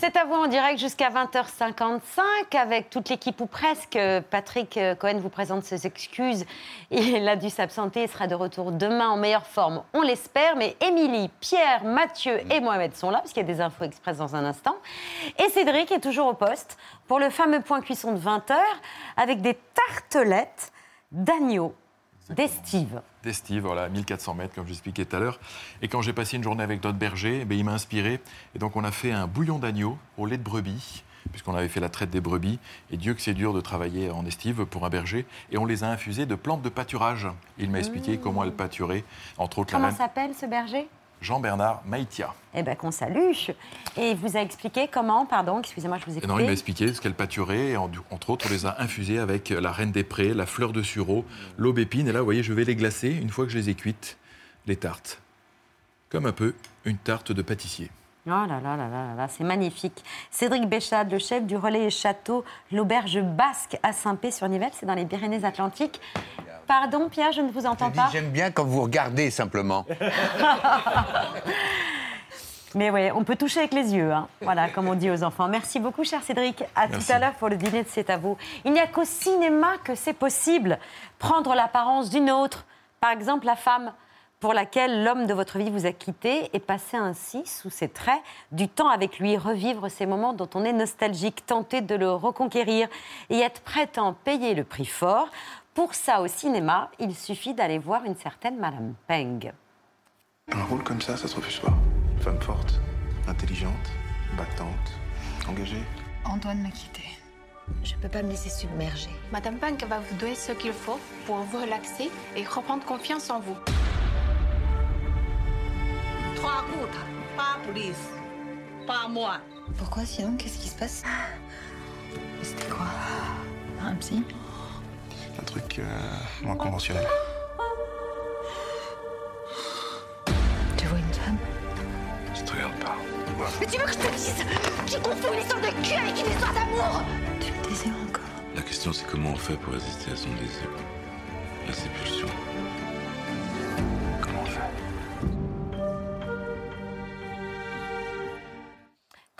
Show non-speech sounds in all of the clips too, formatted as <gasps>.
C'est à vous en direct jusqu'à 20h55 avec toute l'équipe ou presque. Patrick euh, Cohen vous présente ses excuses. Il a dû s'absenter, il sera de retour demain en meilleure forme, on l'espère. Mais Émilie, Pierre, Mathieu et Mohamed sont là, parce qu'il y a des infos express dans un instant. Et Cédric est toujours au poste pour le fameux point cuisson de 20h avec des tartelettes d'agneau d'estive. D'estive, voilà, 1400 mètres, comme j'expliquais tout à l'heure. Et quand j'ai passé une journée avec notre berger, eh il m'a inspiré. Et donc, on a fait un bouillon d'agneau au lait de brebis, puisqu'on avait fait la traite des brebis. Et Dieu que c'est dur de travailler en estive pour un berger. Et on les a infusés de plantes de pâturage. Il m'a expliqué Mmh. comment elles pâturaient, entre autres Comment la reine s'appelle ce berger? Jean-Bernard Maïtia. Eh bien, qu'on salue. Et il vous a expliqué comment, pardon, excusez-moi, je vous ai non, il m'a expliqué ce qu'elles pâturaient. Et en- entre autres, on les a infusées avec la reine des prés, la fleur de sureau, l'aubépine. Et là, vous voyez, je vais les glacer une fois que je les ai cuites, les tartes. Comme un peu une tarte de pâtissier. Oh là là là là là là, c'est magnifique. Cédric Béchade, le chef du relais et château, l'auberge basque à Saint-Pé-sur-Nivelle, c'est dans les Pyrénées-Atlantiques. Pardon, Pierre, je ne vous entends pas. J'aime bien quand vous regardez simplement. <laughs> Mais oui, on peut toucher avec les yeux, hein. voilà, comme on dit aux enfants. Merci beaucoup, cher Cédric. À tout à l'heure pour le dîner de C'est à vous. Il n'y a qu'au cinéma que c'est possible. Prendre l'apparence d'une autre. Par exemple, la femme pour laquelle l'homme de votre vie vous a quitté et passer ainsi, sous ses traits, du temps avec lui, revivre ces moments dont on est nostalgique, tenter de le reconquérir et être prêt à en payer le prix fort. Pour ça, au cinéma, il suffit d'aller voir une certaine Madame Peng. Un rôle comme ça, ça se refuse pas. Femme forte, intelligente, battante, engagée. Antoine m'a quitté. Je peux pas me laisser submerger. Madame Punk va vous donner ce qu'il faut pour vous relaxer et reprendre confiance en vous. Trois contre, pas police, pas moi. Pourquoi sinon? Qu'est-ce qui se passe? C'était quoi? Un psy? Un truc euh, moins conventionnel. Tu vois une femme? Ça te regarde pas. Mais tu veux que je te dise Tu confonds une histoire de cul avec une histoire d'amour? Tu le désires encore? La question, c'est comment on fait pour résister à son désir, à ses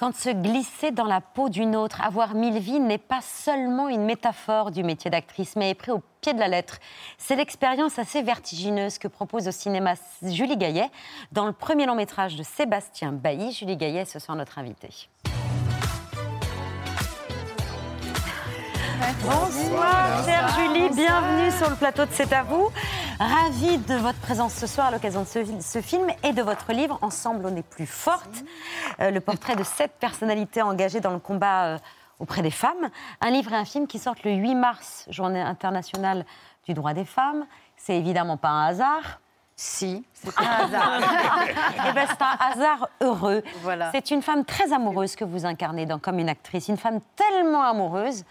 Quand se glisser dans la peau d'une autre, avoir mille vies n'est pas seulement une métaphore du métier d'actrice, mais est pris au pied de la lettre. C'est l'expérience assez vertigineuse que propose au cinéma Julie Gaillet dans le premier long métrage de Sébastien Bailly. Julie Gaillet, ce soir notre invitée. Bonsoir, chère Julie, bienvenue sur le plateau de C'est à vous. Ravie de votre présence ce soir à l'occasion de ce, ce film et de votre livre Ensemble on est plus forte, Euh, le portrait de sept personnalités engagées dans le combat euh, auprès des femmes. Un livre et un film qui sortent le 8 mars, journée internationale du droit des femmes. C'est évidemment pas un hasard. Si, c'est un hasard. <laughs> Eh ben, c'est un hasard heureux. Voilà. C'est une femme très amoureuse que vous incarnez dans, comme une actrice. Une femme tellement amoureuse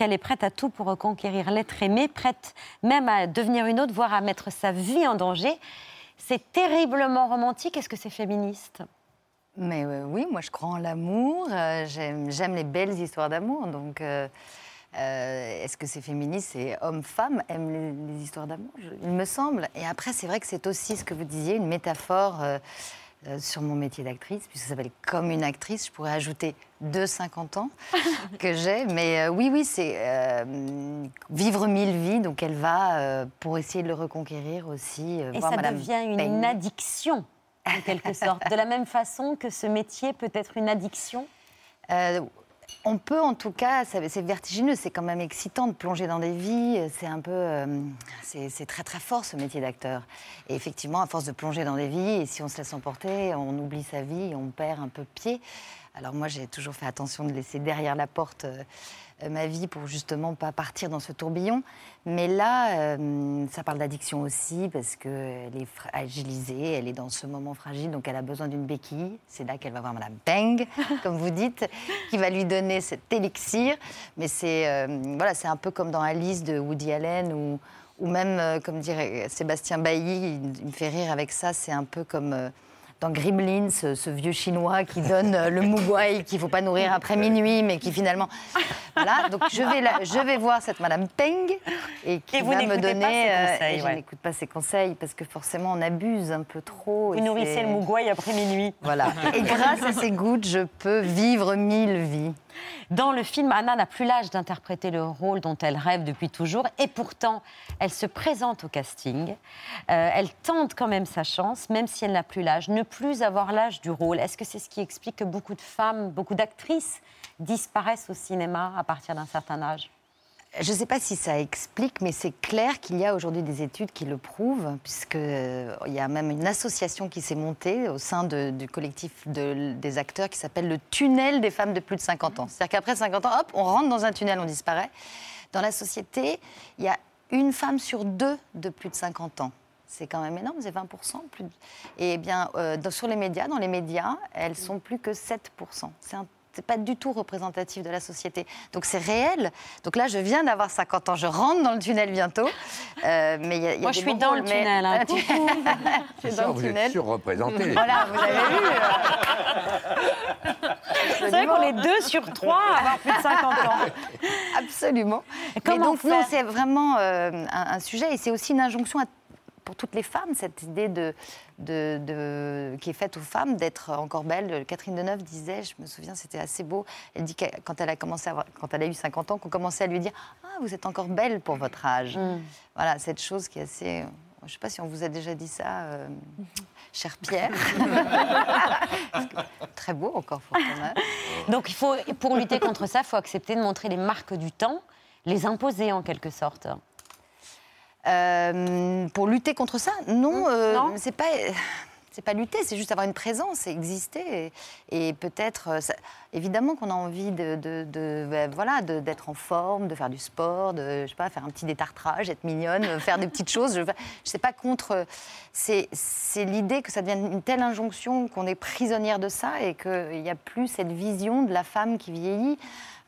qu'elle est prête à tout pour reconquérir l'être aimé, prête même à devenir une autre, voire à mettre sa vie en danger. C'est terriblement romantique. Est-ce que c'est féministe? Mais euh, oui, moi je crois en l'amour. euh, J'aime les belles histoires d'amour. Donc, euh, est-ce que c'est féministe? C'est homme-femme aiment les, les histoires d'amour, il me semble. Et après, c'est vrai que c'est aussi ce que vous disiez, une métaphore euh, sur mon métier d'actrice, puisque ça s'appelle comme une actrice. Je pourrais ajouter deux 50 ans <laughs> que j'ai. Mais euh, oui, oui, c'est euh, vivre mille vies. Donc, elle va pour essayer de le reconquérir aussi. Et voir ça Madame devient une addiction, en quelque sorte. De la même façon que ce métier peut être une addiction? Euh, on peut en tout cas, c'est vertigineux, c'est quand même excitant de plonger dans des vies, c'est un peu, euh, c'est très très fort ce métier d'acteur. Et effectivement, à force de plonger dans des vies, et si on se laisse emporter, on oublie sa vie, on perd un peu pied. Alors moi, j'ai toujours fait attention de laisser derrière la porte euh, ma vie pour justement pas partir dans ce tourbillon. Mais là, euh, ça parle d'addiction aussi parce qu'elle est fragilisée, elle est dans ce moment fragile, donc elle a besoin d'une béquille. C'est là qu'elle va voir Madame Bang, <laughs> comme vous dites, qui va lui donner cet élixir. Mais c'est euh, voilà, c'est un peu comme dans Alice de Woody Allen ou, ou même, euh, comme dirait Sébastien Bailly, il, il me fait rire avec ça, c'est un peu comme... dans Gremlins, ce, ce vieux chinois qui donne euh, le mugwai qu'il ne faut pas nourrir après minuit, mais qui finalement. Voilà, donc je vais, la- je vais voir cette Madame Peng et qui Et vous va me donner. pas ses euh, conseils, et je ouais. n'écoute pas ses conseils parce que forcément on abuse un peu trop. Vous nourrissez le mougouaï après minuit. Voilà. Et grâce à ces gouttes, je peux vivre mille vies. Dans le film, Anna n'a plus l'âge d'interpréter le rôle dont elle rêve depuis toujours, et pourtant, elle se présente au casting. Euh, elle tente quand même sa chance, même si elle n'a plus l'âge. Ne plus avoir l'âge du rôle, est-ce que c'est ce qui explique que beaucoup de femmes, beaucoup d'actrices disparaissent au cinéma à partir d'un certain âge? Je ne sais pas si ça explique, mais c'est clair qu'il y a aujourd'hui des études qui le prouvent, puisqu'il y a même une association qui s'est montée au sein du collectif de- des acteurs qui s'appelle le tunnel des femmes de plus de 50 ans. C'est-à-dire qu'après 50 ans, hop, on rentre dans un tunnel, on disparaît. Dans la société, il y a une femme sur deux de plus de 50 ans. C'est quand même énorme, c'est 20%. Plus de- Et bien, euh, dans- sur les médias, dans les médias, elles sont plus que 7%. C'est un c'est pas du tout représentatif de la société. Donc c'est réel. Donc là, je viens d'avoir 50 ans, je rentre dans le tunnel bientôt. Euh, mais il y a- il y a Moi, des je suis bons dans le rôles, mais- tunnel. hein. <laughs> Ah, es Ça, dans le vous êtes tunnel. surreprésenté. <laughs> Voilà, vous avez vu. C'est vrai qu'on est deux sur trois à avoir plus de 50 ans. Absolument. Mais comment donc, faire non, c'est vraiment euh, un, un sujet et c'est aussi une injonction à- pour toutes les femmes, cette idée de, de, de- qui est faite aux femmes d'être encore belles. Catherine Deneuve disait, je me souviens, c'était assez beau, elle dit que quand elle a, commencé à avoir- quand elle a eu 50 ans, qu'on commençait à lui dire « Ah, vous êtes encore belle pour votre âge Voilà, cette chose qui est assez... Je ne sais pas si on vous a déjà dit ça, euh, <laughs> cher Pierre. Que <laughs> Très beau encore. <laughs> Donc, il faut, pour lutter contre ça, il faut accepter de montrer les marques du temps, les imposer en quelque sorte. Euh, pour lutter contre ça, non, euh, Non c'est pas. C'est pas lutter, c'est juste avoir une présence, c'est exister. Et, et peut-être, euh, évidemment qu'on a envie de, de- de- ben, voilà, d'être en forme, de faire du sport, de, je sais pas, faire un petit détartrage, être mignonne, euh, faire des petites choses. Je ne sais pas contre. C'est c'est l'idée que ça devienne une telle injonction qu'on est prisonnière de ça et qu'il n'y a plus cette vision de la femme qui vieillit.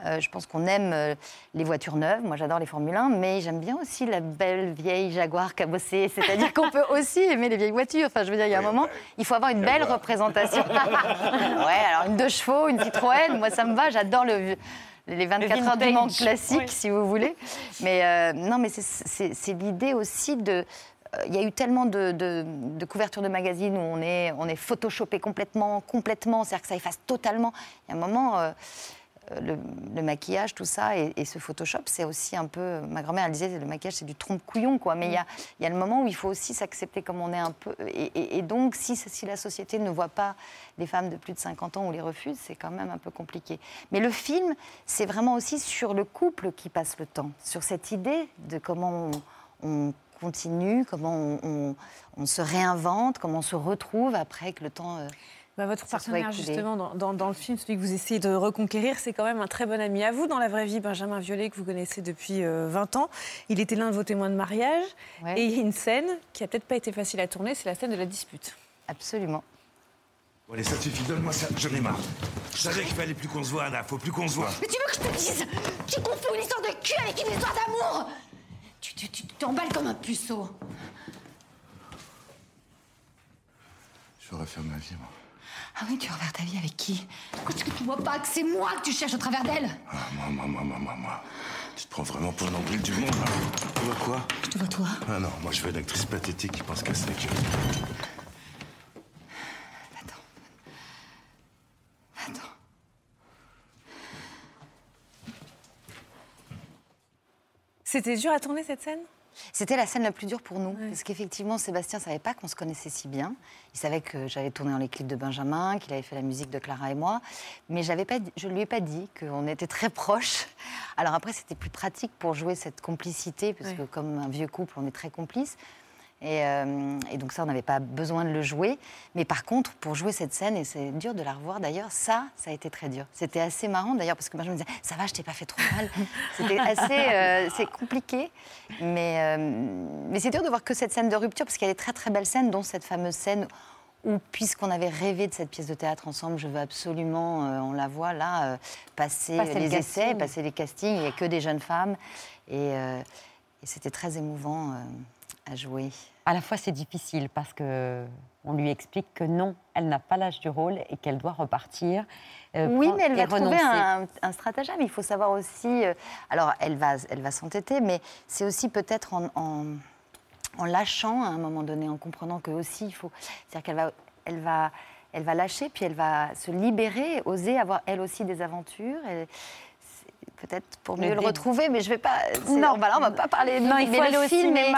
Euh, je pense qu'on aime euh, les voitures neuves. Moi, j'adore les Formule 1, mais j'aime bien aussi la belle vieille Jaguar cabossée. <laughs> C'est-à-dire qu'on peut aussi aimer les vieilles voitures. Enfin, je veux dire, il y a un moment, il faut avoir une belle représentation. <laughs> ouais, alors une deux chevaux, une Citroën, moi, ça me va. J'adore le les 24 heures du classiques, Oui. si vous voulez. Mais euh, non, mais c'est- l'idée aussi de. euh, Il y a eu tellement de, de- de couvertures de magazines où on est, on est photoshopé complètement, complètement, c'est-à-dire que ça efface totalement. Il y a un moment, euh, le, le maquillage, tout ça, et, et ce Photoshop, c'est aussi un peu. Ma grand-mère, elle disait, le maquillage, c'est du trompe-couillon, quoi. Mais il y a, il y a le moment où il faut aussi s'accepter comme on est un peu. Et, et- et donc, si, si la société ne voit pas les femmes de plus de 50 ans ou les refuse, c'est quand même un peu compliqué. Mais le film, c'est vraiment aussi sur le couple qui passe le temps, sur cette idée de comment on, on continue, comment on, on- on se réinvente, comment on se retrouve après que le temps. euh, Bah, votre partenaire, justement, dans, dans- dans le film, celui que vous essayez de reconquérir, c'est quand même un très bon ami à vous. Dans la vraie vie, Benjamin Violet, que vous connaissez depuis euh, 20 ans, il était l'un de vos témoins de mariage. Ouais. Et il y a une scène qui a peut-être pas été facile à tourner, c'est la scène de la dispute. Absolument. Bon, allez, ça suffit, donne-moi ça, j'en ai marre. Je savais qu'il fallait plus qu'on se voit, Anna, faut plus qu'on se voit. Mais tu veux que je te dise Tu confonds une histoire de cul avec une histoire d'amour Tu tu- tu t'emballes comme un puceau. Je veux refaire ma vie, moi. Ah oui, tu refaire ta vie avec qui? Est-ce que tu vois pas que c'est moi que tu cherches au travers d'elle? Ah, moi, moi, moi, moi, moi, moi. Tu te prends vraiment pour l'embril du monde, là. Tu vois quoi? Je te vois toi. Ah non, moi je veux une actrice pathétique qui pense qu'à ça que... Attends. Attends. C'était dur à tourner cette scène? C'était la scène la plus dure pour nous, parce qu'effectivement, Sébastien ne savait pas qu'on se connaissait si bien. Il savait que j'avais tourné dans les clips de Benjamin, qu'il avait fait la musique de Clara et moi, mais pas, je ne lui ai pas dit qu'on était très proches. Alors après, c'était plus pratique pour jouer cette complicité, parce que comme un vieux couple, on est très complices. Et, euh, et donc ça, on n'avait pas besoin de le jouer. Mais par contre, pour jouer cette scène, et c'est dur de la revoir d'ailleurs, ça, ça a été très dur. C'était assez marrant d'ailleurs, parce que moi je me disais, ça va, je t'ai pas fait trop mal. <laughs> C'était assez, euh, c'est compliqué. Mais, euh, mais c'est dur de voir que cette scène de rupture, parce qu'il y a des très très belles scènes, dont cette fameuse scène où, puisqu'on avait rêvé de cette pièce de théâtre ensemble, je veux absolument, euh, on la voit là, euh, passer, Passer le les essais, passer les castings, il n'y a que des jeunes femmes. Et, euh, et c'était très émouvant à jouer. À la fois, c'est difficile parce que on lui explique que non, elle n'a pas l'âge du rôle et qu'elle doit repartir. euh, Oui, mais elle va trouver un, un stratagème. Il faut savoir aussi. euh, alors, elle va, elle va s'entêter, mais c'est aussi peut-être en, en, en lâchant à un moment donné, en comprenant que aussi il faut. C'est-à-dire qu'elle va, elle va, elle va lâcher, puis elle va se libérer, oser avoir elle aussi des aventures. et Peut-être pour Le mieux le retrouver, mais je vais pas. Non. voilà, on va pas parler. Non, il mais faut le aller au film est-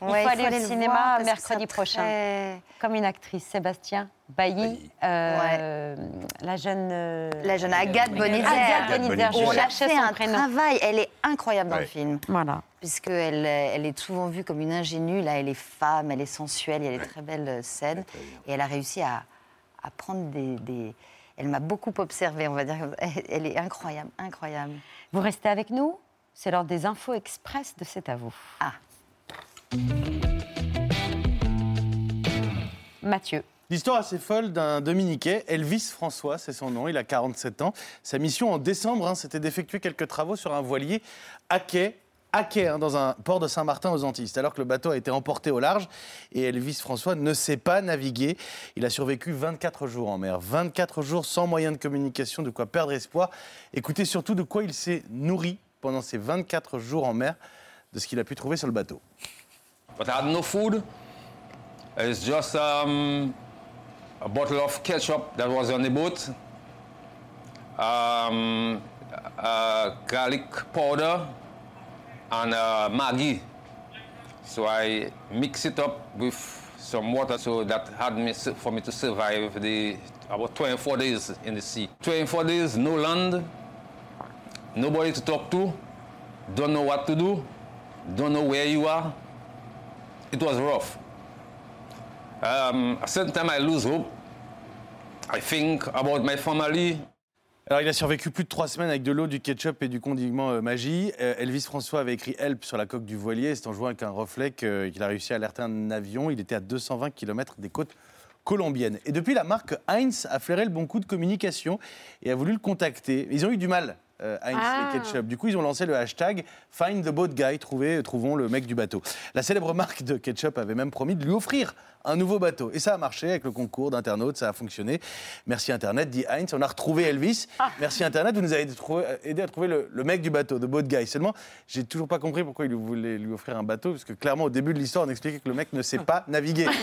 cinéma. Il Ouais, faut aller au cinéma voir mercredi prochain. très- Comme une actrice, Sébastien Bailly, euh, la jeune... euh, La jeune Agathe Bonizet. Agathe On a fait son un prénom. travail. Elle est incroyable dans Ouais. le film. Voilà. Puisqu'elle elle est souvent vue comme une ingénue. Là, elle est femme, elle est sensuelle, il y a des très belles euh, scènes. Et elle a réussi à, à prendre des. des- Elle m'a beaucoup observée, on va dire. <laughs> Elle est incroyable, incroyable. Vous restez avec nous C'est l'heure des infos express de C'est à vous. Ah. Mathieu. L'histoire assez folle d'un Dominiquais, Elvis François, c'est son nom, il a 47 ans. Sa mission en décembre, hein, c'était d'effectuer quelques travaux sur un voilier à quai, hein, dans un port de Saint-Martin aux Antilles. Alors que le bateau a été emporté au large et Elvis François ne sait pas naviguer. Il a survécu 24 jours en mer, 24 jours sans moyen de communication, de quoi perdre espoir. Écoutez surtout de quoi il s'est nourri pendant ces 24 jours en mer, de ce qu'il a pu trouver sur le bateau. But I had no food. It's just um, a bottle of ketchup that was on the boat, um, uh, garlic powder, and uh, Maggi. So I mix it up with some water so that had me for me to survive the about 24 days in the sea. 24 days, no land, nobody to talk to, don't know what to do, don't know where you are. It was rough. Um, a certain time I lose hope. I think about my family. Alors, il a survécu plus de trois semaines avec de l'eau, du ketchup et du condiment euh, magie. Euh, Elvis François avait écrit Help sur la coque du voilier. C'est en jouant avec un reflet que- qu'il a réussi à alerter un avion. Il était à 220 km des côtes colombiennes. Et depuis, la marque Heinz a flairé le bon coup de communication et a voulu le contacter. Ils ont eu du mal. Euh, Heinz Ah. et ketchup. Du coup, ils ont lancé le hashtag Find the Boat Guy, trouvez, trouvons le mec du bateau. La célèbre marque de ketchup avait même promis de lui offrir un nouveau bateau. Et ça a marché avec le concours d'internautes, ça a fonctionné. Merci Internet, dit Heinz. On a retrouvé Elvis. Merci Internet, vous nous avez trouvé- euh, aidé à trouver le, le mec du bateau, The Boat Guy. Seulement, j'ai toujours pas compris pourquoi il voulait lui offrir un bateau, parce que clairement, au début de l'histoire, on expliquait que le mec ne sait pas naviguer. <laughs>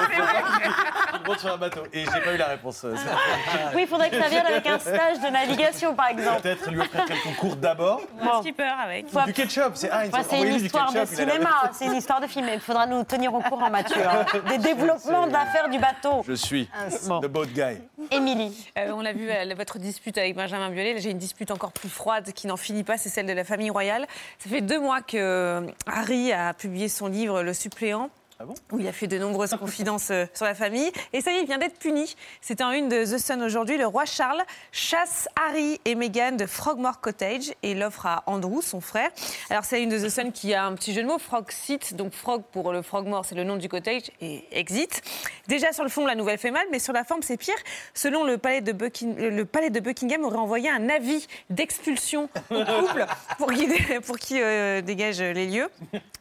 <laughs> Sur un bateau. Et j'ai pas eu la réponse. euh, ça. Oui, il faudrait que ça vienne avec un stage de navigation, par exemple. Peut-être lui offrir quelques cours d'abord. Bon. skipper avec. Du ketchup, c'est Heinz. Enfin, c'est une histoire de ketchup, a cinéma, c'est une histoire de film. Il faudra nous tenir au courant, Mathieu. hein. <laughs> Des développements d'affaires du bateau. Je suis Bon. The Boat Guy. Émilie. Euh, on l'a vu, euh, votre dispute avec Benjamin Biolay. Là, J'ai une dispute encore plus froide qui n'en finit pas, c'est celle de la famille royale. Ça fait deux mois que Harry a publié son livre Le suppléant. Où il a fait de nombreuses confidences euh, sur la famille. Et ça y est, il vient d'être puni. C'est en une de The Sun aujourd'hui. Le roi Charles chasse Harry et Meghan de Frogmore Cottage et l'offre à Andrew, son frère. Alors, c'est une de The Sun qui a un petit jeu de mots, Frog Seat. Donc, Frog pour le Frogmore, c'est le nom du cottage, et Exit. Déjà, sur le fond, la nouvelle fait mal, mais sur la forme, c'est pire. Selon le palais de, Bucking- le Buckingham, aurait envoyé un avis d'expulsion au couple pour qui, pour qui euh, dégage les lieux.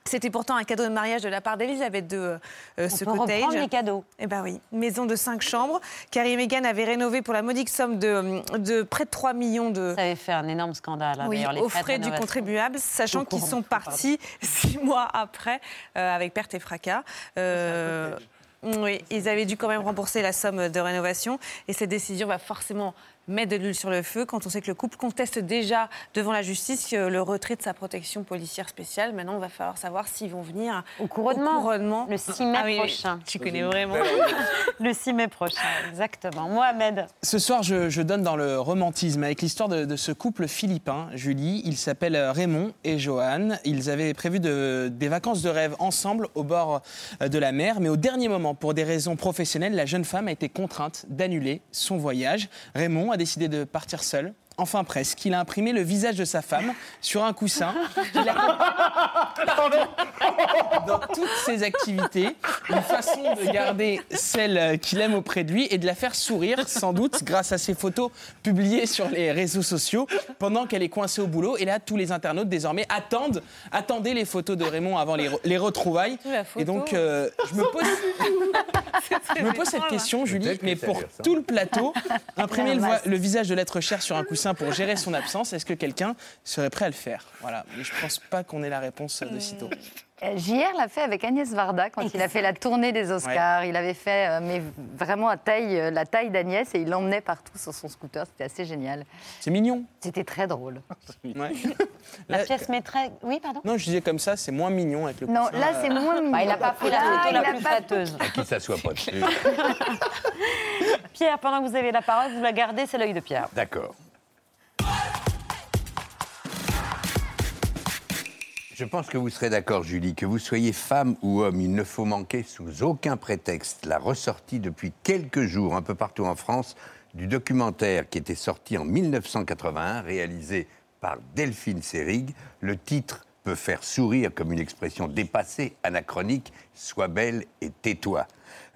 C'était pourtant un cadeau de mariage de la part d'Elisabeth II, euh, ce peut cottage. reprendre les cadeaux. Eh ben oui, maison de cinq chambres. Carrie et Meghan avaient rénové pour la modique somme de, de près de 3 millions de... Ça avait fait un énorme scandale. hein, Oui, les aux frais de du contribuable, sachant qu'ils sont partis <laughs> six mois après, euh, avec perte et fracas. Euh, oui, ils avaient dû quand même rembourser la somme de rénovation. Et cette décision va forcément mettre de l'huile sur le feu quand on sait que le couple conteste déjà devant la justice euh, le retrait de sa protection policière spéciale. Maintenant, il va falloir savoir s'ils vont venir Au couronnement. couronnement. Le 6 mai Ah oui, prochain. Tu connais vraiment. <laughs> Le 6 mai prochain, exactement. Mohamed. Ce soir, je, je donne dans le romantisme avec l'histoire de, de ce couple philippin, Julie. Ils s'appellent Raymond et Johan. Ils avaient prévu de- des vacances de rêve ensemble au bord euh, de la mer, mais au dernier moment, pour des raisons professionnelles, la jeune femme a été contrainte d'annuler son voyage. Raymond a décidé de partir seul enfin presque. Il a imprimé le visage de sa femme sur un coussin. a- dans toutes ses activités, une façon de garder celle qu'il aime auprès de lui et de la faire sourire, sans doute, grâce à ses photos publiées sur les réseaux sociaux pendant qu'elle est coincée au boulot. Et là, tous les internautes désormais attendent, attendez les photos de Raymond avant les, re- les retrouvailles. Et donc, euh, je me pose, je me pose cette question, Julie, mais pour tout le plateau, <laughs> imprimer le visage de l'être cher sur un coussin pour gérer son absence, est-ce que quelqu'un serait prêt à le faire? Voilà, mais je pense pas qu'on ait la réponse euh, de sitôt. Euh, JR l'a fait avec Agnès Varda quand il a fait la tournée des Oscars. Il avait fait, euh, mais vraiment à taille, euh, la taille d'Agnès et il l'emmenait partout sur son scooter. C'était assez génial. C'est mignon. C'était très drôle. Ouais. La Là, pièce maîtresse. Oui, pardon? Non, je disais comme ça, c'est moins mignon avec le Non, coussin, là euh, c'est moins <laughs> mignon. Bah, il n'a pas pris la photo il la a plus flatteuse. Qui s'assoit pas dessus. <laughs> Pierre, pendant que vous avez la parole, vous la gardez, c'est l'œil de Pierre. D'accord. Je pense que vous serez d'accord, Julie, que vous soyez femme ou homme, il ne faut manquer sous aucun prétexte la ressortie depuis quelques jours, un peu partout en France, du documentaire qui était sorti en 1981, réalisé par Delphine Seyrig. Le titre peut faire sourire comme une expression dépassée, anachronique, Sois belle et tais-toi.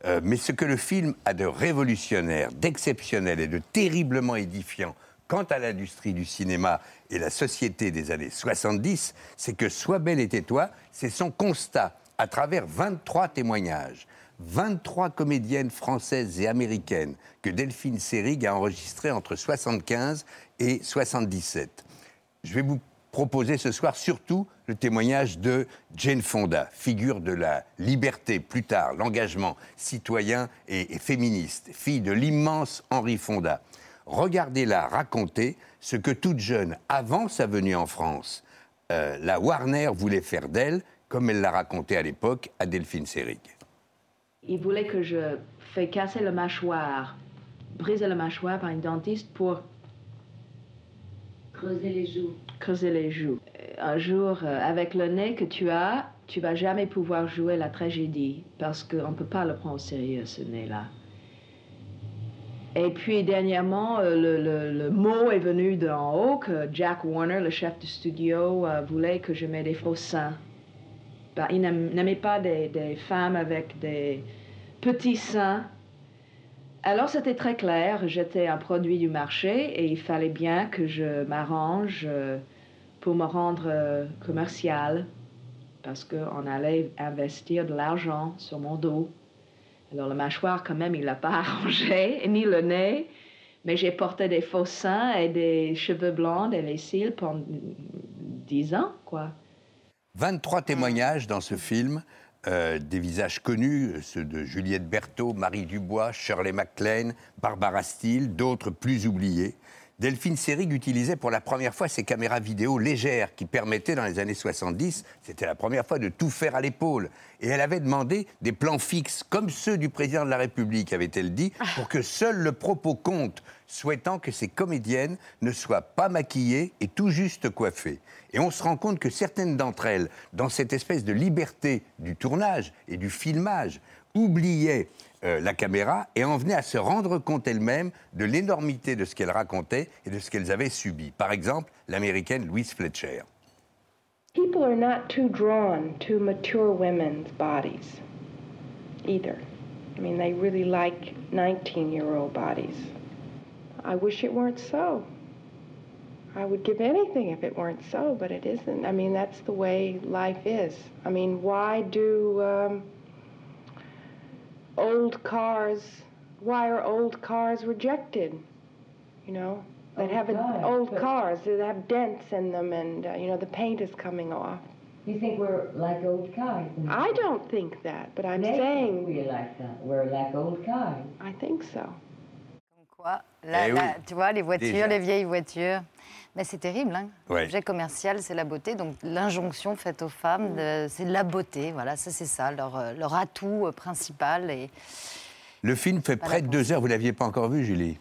Euh, mais ce que le film a de révolutionnaire, d'exceptionnel et de terriblement édifiant quant à l'industrie du cinéma et la société des années 70, c'est que Sois belle et tais-toi, c'est son constat à travers 23 témoignages. 23 comédiennes françaises et américaines que Delphine Seyrig a enregistrées entre 75 et 77. Je vais vous proposer ce soir surtout le témoignage de Jane Fonda, figure de la liberté, plus tard l'engagement citoyen et, et féministe, fille de l'immense Henri Fonda. Regardez-la raconter ce que toute jeune, avant sa venue en France, euh, la Warner voulait faire d'elle, comme elle l'a raconté à l'époque à Delphine Seyrig. Il voulait que je fais casser la mâchoire, briser la mâchoire par une dentiste pour Creuser les joues. creuser les joues. Un jour, euh, avec le nez que tu as, tu vas jamais pouvoir jouer la tragédie parce qu'on ne peut pas le prendre au sérieux, ce nez-là. Et puis, dernièrement, euh, le, le- le mot est venu d'en haut que Jack Warner, le chef du studio, euh, voulait que je mette des faux seins. Ben, il n'aimait pas des, des femmes avec des petits seins. Alors c'était très clair, j'étais un produit du marché et il fallait bien que je m'arrange euh, pour me rendre commercial parce qu'on allait investir de l'argent sur mon dos. Alors le mâchoire quand même il l'a pas <laughs> arrangé, ni le nez, mais j'ai porté des faux seins et des cheveux blancs et les cils pendant dix ans quoi. 23 témoignages dans ce film, euh, des visages connus, ceux de Juliette Berthaud, Marie Dubois, Shirley MacLaine, Barbara Steele, d'autres plus oubliés. Delphine Seyrig utilisait pour la première fois ces caméras vidéo légères qui permettaient dans les années 70, c'était la première fois de tout faire à l'épaule. Et elle avait demandé des plans fixes, comme ceux du président de la République, avait-elle dit, pour que seul le propos compte, souhaitant que ces comédiennes ne soient pas maquillées et tout juste coiffées. Et on se rend compte que certaines d'entre elles, dans cette espèce de liberté du tournage et du filmage, oubliaient euh, la caméra et en venaient à se rendre compte elles-mêmes de l'énormité de ce qu'elles racontaient et de ce qu'elles avaient subi. Par exemple, l'américaine Louise Fletcher. People are not too drawn to mature women's bodies either. I mean, they really like 19 year old bodies. I wish it weren't so. I would give anything if it weren't so, but it isn't. I mean, that's the way life is. I mean, why do um, old cars, why are old cars rejected? You know, that Old have a, old but- cars that have dents in them and, uh, you know, the paint is coming off. You think we're like old cars? I don't think that, but I'm They saying. we're like that. We're like old cars. I think so. Quoi La- Eh la- Tu vois, les voitures, Déjà. les vieilles voitures. Mais c'est terrible, hein Ouais. L'objet commercial, c'est la beauté. Donc l'injonction faite aux femmes, de- c'est de la beauté. Voilà, ça c'est ça, leur, euh, leur atout euh, principal. Et Le film fait près de deux heures. Vous l'aviez pas encore vu, Julie?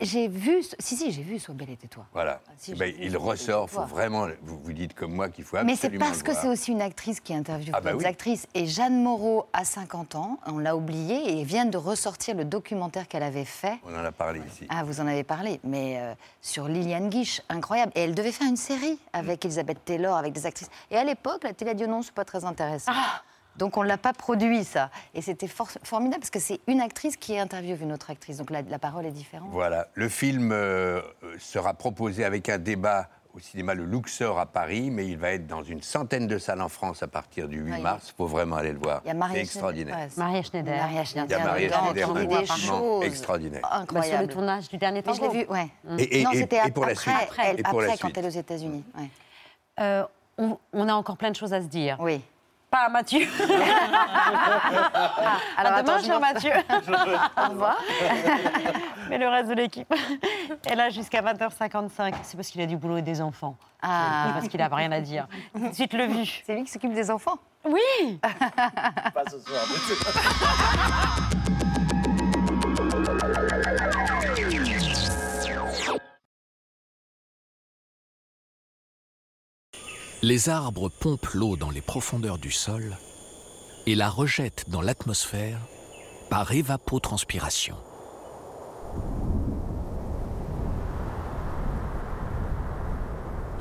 J'ai vu. Si, si, j'ai vu Sois belle et tais-toi. Voilà. si, Eh ben, il ressort, faut vraiment. Vous, vous dites comme moi qu'il faut Mais absolument. c'est parce le que c'est aussi une actrice qui interviewe Ah bah oui. actrices. Et Jeanne Moreau a 50 ans, on l'a oublié, et vient de ressortir le documentaire qu'elle avait fait. On en a parlé ici. Ah, vous en avez parlé, mais euh, sur Liliane Guiche, incroyable. Et elle devait faire une série avec Elisabeth Taylor, avec des actrices. Et à l'époque, la télé a dit non, c'est pas très intéressant. Ah Donc on ne l'a pas produit, ça. Et c'était for- formidable parce que c'est une actrice qui interviewe une autre actrice. Donc la, la parole est différente. Voilà. Le film euh, euh, sera proposé avec un débat au cinéma Le Luxor à Paris, mais il va être dans une centaine de salles en France à partir du 8 Oui. mars. Il faut vraiment aller le voir. Il y a Maria C'est extraordinaire. Schneider. Maria Schneider. Maria Schneider. Il y a Maria Schneider, qui dit un des choses extraordinaire. Bah, sur le tournage du dernier Mais je l'ai vu, ouais. Et- et- non, et- c'était pour la après, suite. elle- Et pour la après, suite. quand elle est aux États-Unis. ouais. Euh, on, on a encore plein de choses à se dire. Oui. Pas à Mathieu. <laughs> Ah, alors, à demain, cher Mathieu. <laughs> Au revoir. <laughs> Mais le reste de l'équipe est là jusqu'à 20h55. C'est parce qu'il a du boulot et des enfants. Ah. Parce qu'il n'a rien à dire. Tout de suite le vu. C'est lui qui s'occupe des enfants Oui Pas ce soir. Les arbres pompent l'eau dans les profondeurs du sol et la rejettent dans l'atmosphère par évapotranspiration.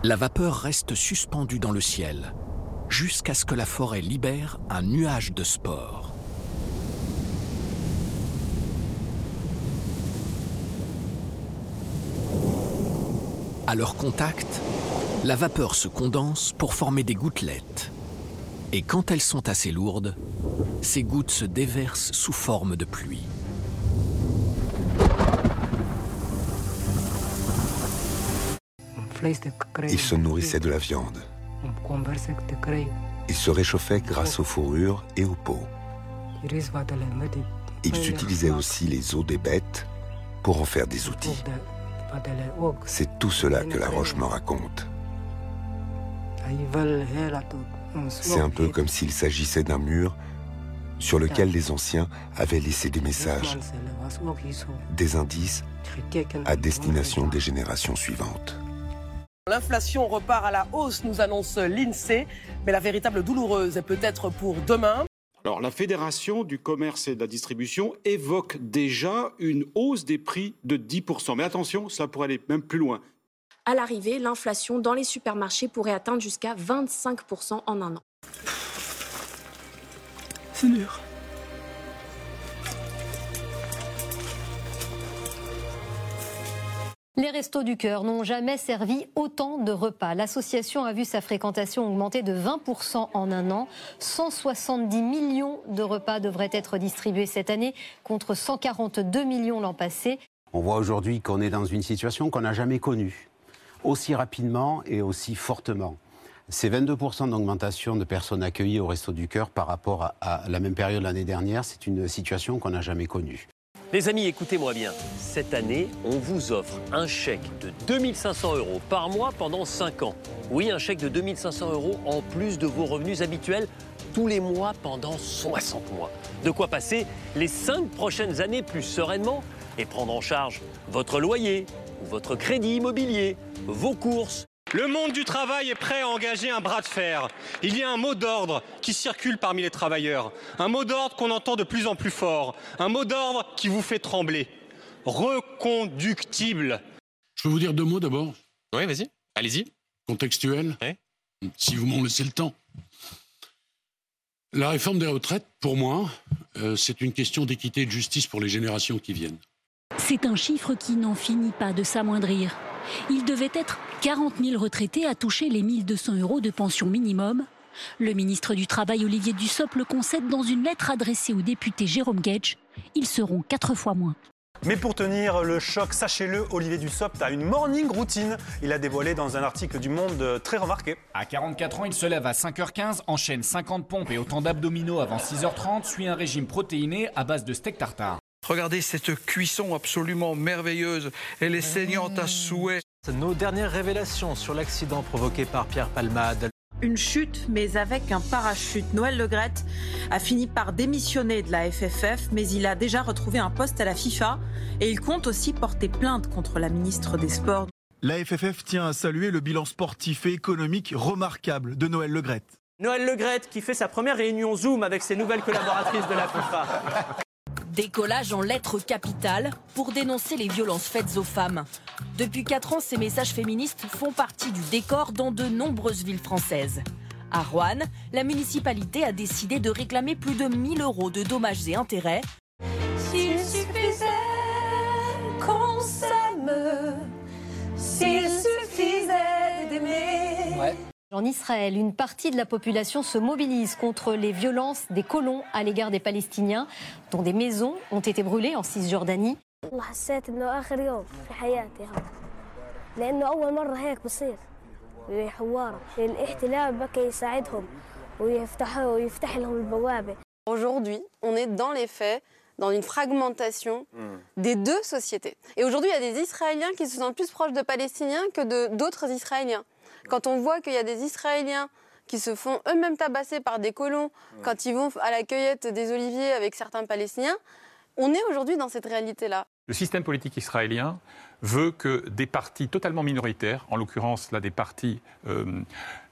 La vapeur reste suspendue dans le ciel jusqu'à ce que la forêt libère un nuage de spores. À leur contact, la vapeur se condense pour former des gouttelettes. Et quand elles sont assez lourdes, ces gouttes se déversent sous forme de pluie. Il se nourrissait de la viande. Il se réchauffait grâce aux fourrures et aux peaux. Ils utilisaient aussi les os des bêtes pour en faire des outils. C'est tout cela que la roche me raconte. C'est un peu comme s'il s'agissait d'un mur sur lequel les anciens avaient laissé des messages, des indices à destination des générations suivantes. L'inflation repart à la hausse, nous annonce l'INSEE, mais la véritable douloureuse est peut-être pour demain. Alors, la Fédération du commerce et de la distribution évoque déjà une hausse des prix de 10%. Mais attention, cela pourrait aller même plus loin. À l'arrivée, l'inflation dans les supermarchés pourrait atteindre jusqu'à 25% en un an. C'est dur. Les Restos du Cœur n'ont jamais servi autant de repas. L'association a vu sa fréquentation augmenter de 20% en un an. 170 millions de repas devraient être distribués cette année contre 142 millions l'an passé. On voit aujourd'hui qu'on est dans une situation qu'on n'a jamais connue, aussi rapidement et aussi fortement. C'est 22% d'augmentation de personnes accueillies au Resto du Cœur par rapport à, à la même période l'année dernière. C'est une situation qu'on n'a jamais connue. Les amis, écoutez-moi bien. Cette année, on vous offre un chèque de 2500 euros par mois pendant 5 ans. Oui, un chèque de 2500 euros en plus de vos revenus habituels tous les mois pendant 60 mois. De quoi passer les 5 prochaines années plus sereinement et prendre en charge votre loyer, votre crédit immobilier, vos courses. Le monde du travail est prêt à engager un bras de fer. Il y a un mot d'ordre qui circule parmi les travailleurs. Un mot d'ordre qu'on entend de plus en plus fort. Un mot d'ordre qui vous fait trembler. Reconductible. Je peux vous dire deux mots d'abord Oui, vas-y. Allez-y. Contextuel Si vous m'en laissez le temps. La réforme des retraites, pour moi, euh, c'est une question d'équité et de justice pour les générations qui viennent. C'est un chiffre qui n'en finit pas de s'amoindrir. Il devait être 40 000 retraités à toucher les 1200 euros de pension minimum. Le ministre du Travail Olivier Dussopt le concède dans une lettre adressée au député Jérôme Gage. Ils seront quatre fois moins. Mais pour tenir le choc, sachez-le, Olivier Dussopt a une morning routine. Il a dévoilé dans un article du Monde très remarqué. À 44 ans, il se lève à 5h15, enchaîne 50 pompes et autant d'abdominaux avant 6h30, suit un régime protéiné à base de steak tartare. Regardez cette cuisson absolument merveilleuse. Elle est saignante à souhait. Nos dernières révélations sur l'accident provoqué par Pierre Palmade. Une chute, mais avec un parachute. Noël Legrette a fini par démissionner de la FFF, mais il a déjà retrouvé un poste à la FIFA et il compte aussi porter plainte contre la ministre des Sports. La FFF tient à saluer le bilan sportif et économique remarquable de Noël Legrette. Noël Legrette qui fait sa première réunion Zoom avec ses nouvelles collaboratrices de la FIFA. Décollage en lettres capitales pour dénoncer les violences faites aux femmes. Depuis 4 ans, ces messages féministes font partie du décor dans de nombreuses villes françaises. À Rouen, la municipalité a décidé de réclamer plus de 1000 euros de dommages et intérêts. S'il suffisait qu'on s'aime, s'il suffisait d'aimer. En Israël, une partie de la population se mobilise contre les violences des colons à l'égard des Palestiniens, dont des maisons ont été brûlées en Cisjordanie. Aujourd'hui, on est dans les faits, dans une fragmentation hmm. des deux sociétés. Et aujourd'hui, il y a des Israéliens qui se sentent plus proches de Palestiniens que d'autres Israéliens. Quand on voit qu'il y a des Israéliens qui se font eux-mêmes tabasser par des colons quand ils vont à la cueillette des oliviers avec certains Palestiniens, on est aujourd'hui dans cette réalité-là. Le système politique israélien veut que des partis totalement minoritaires, en l'occurrence là des partis euh,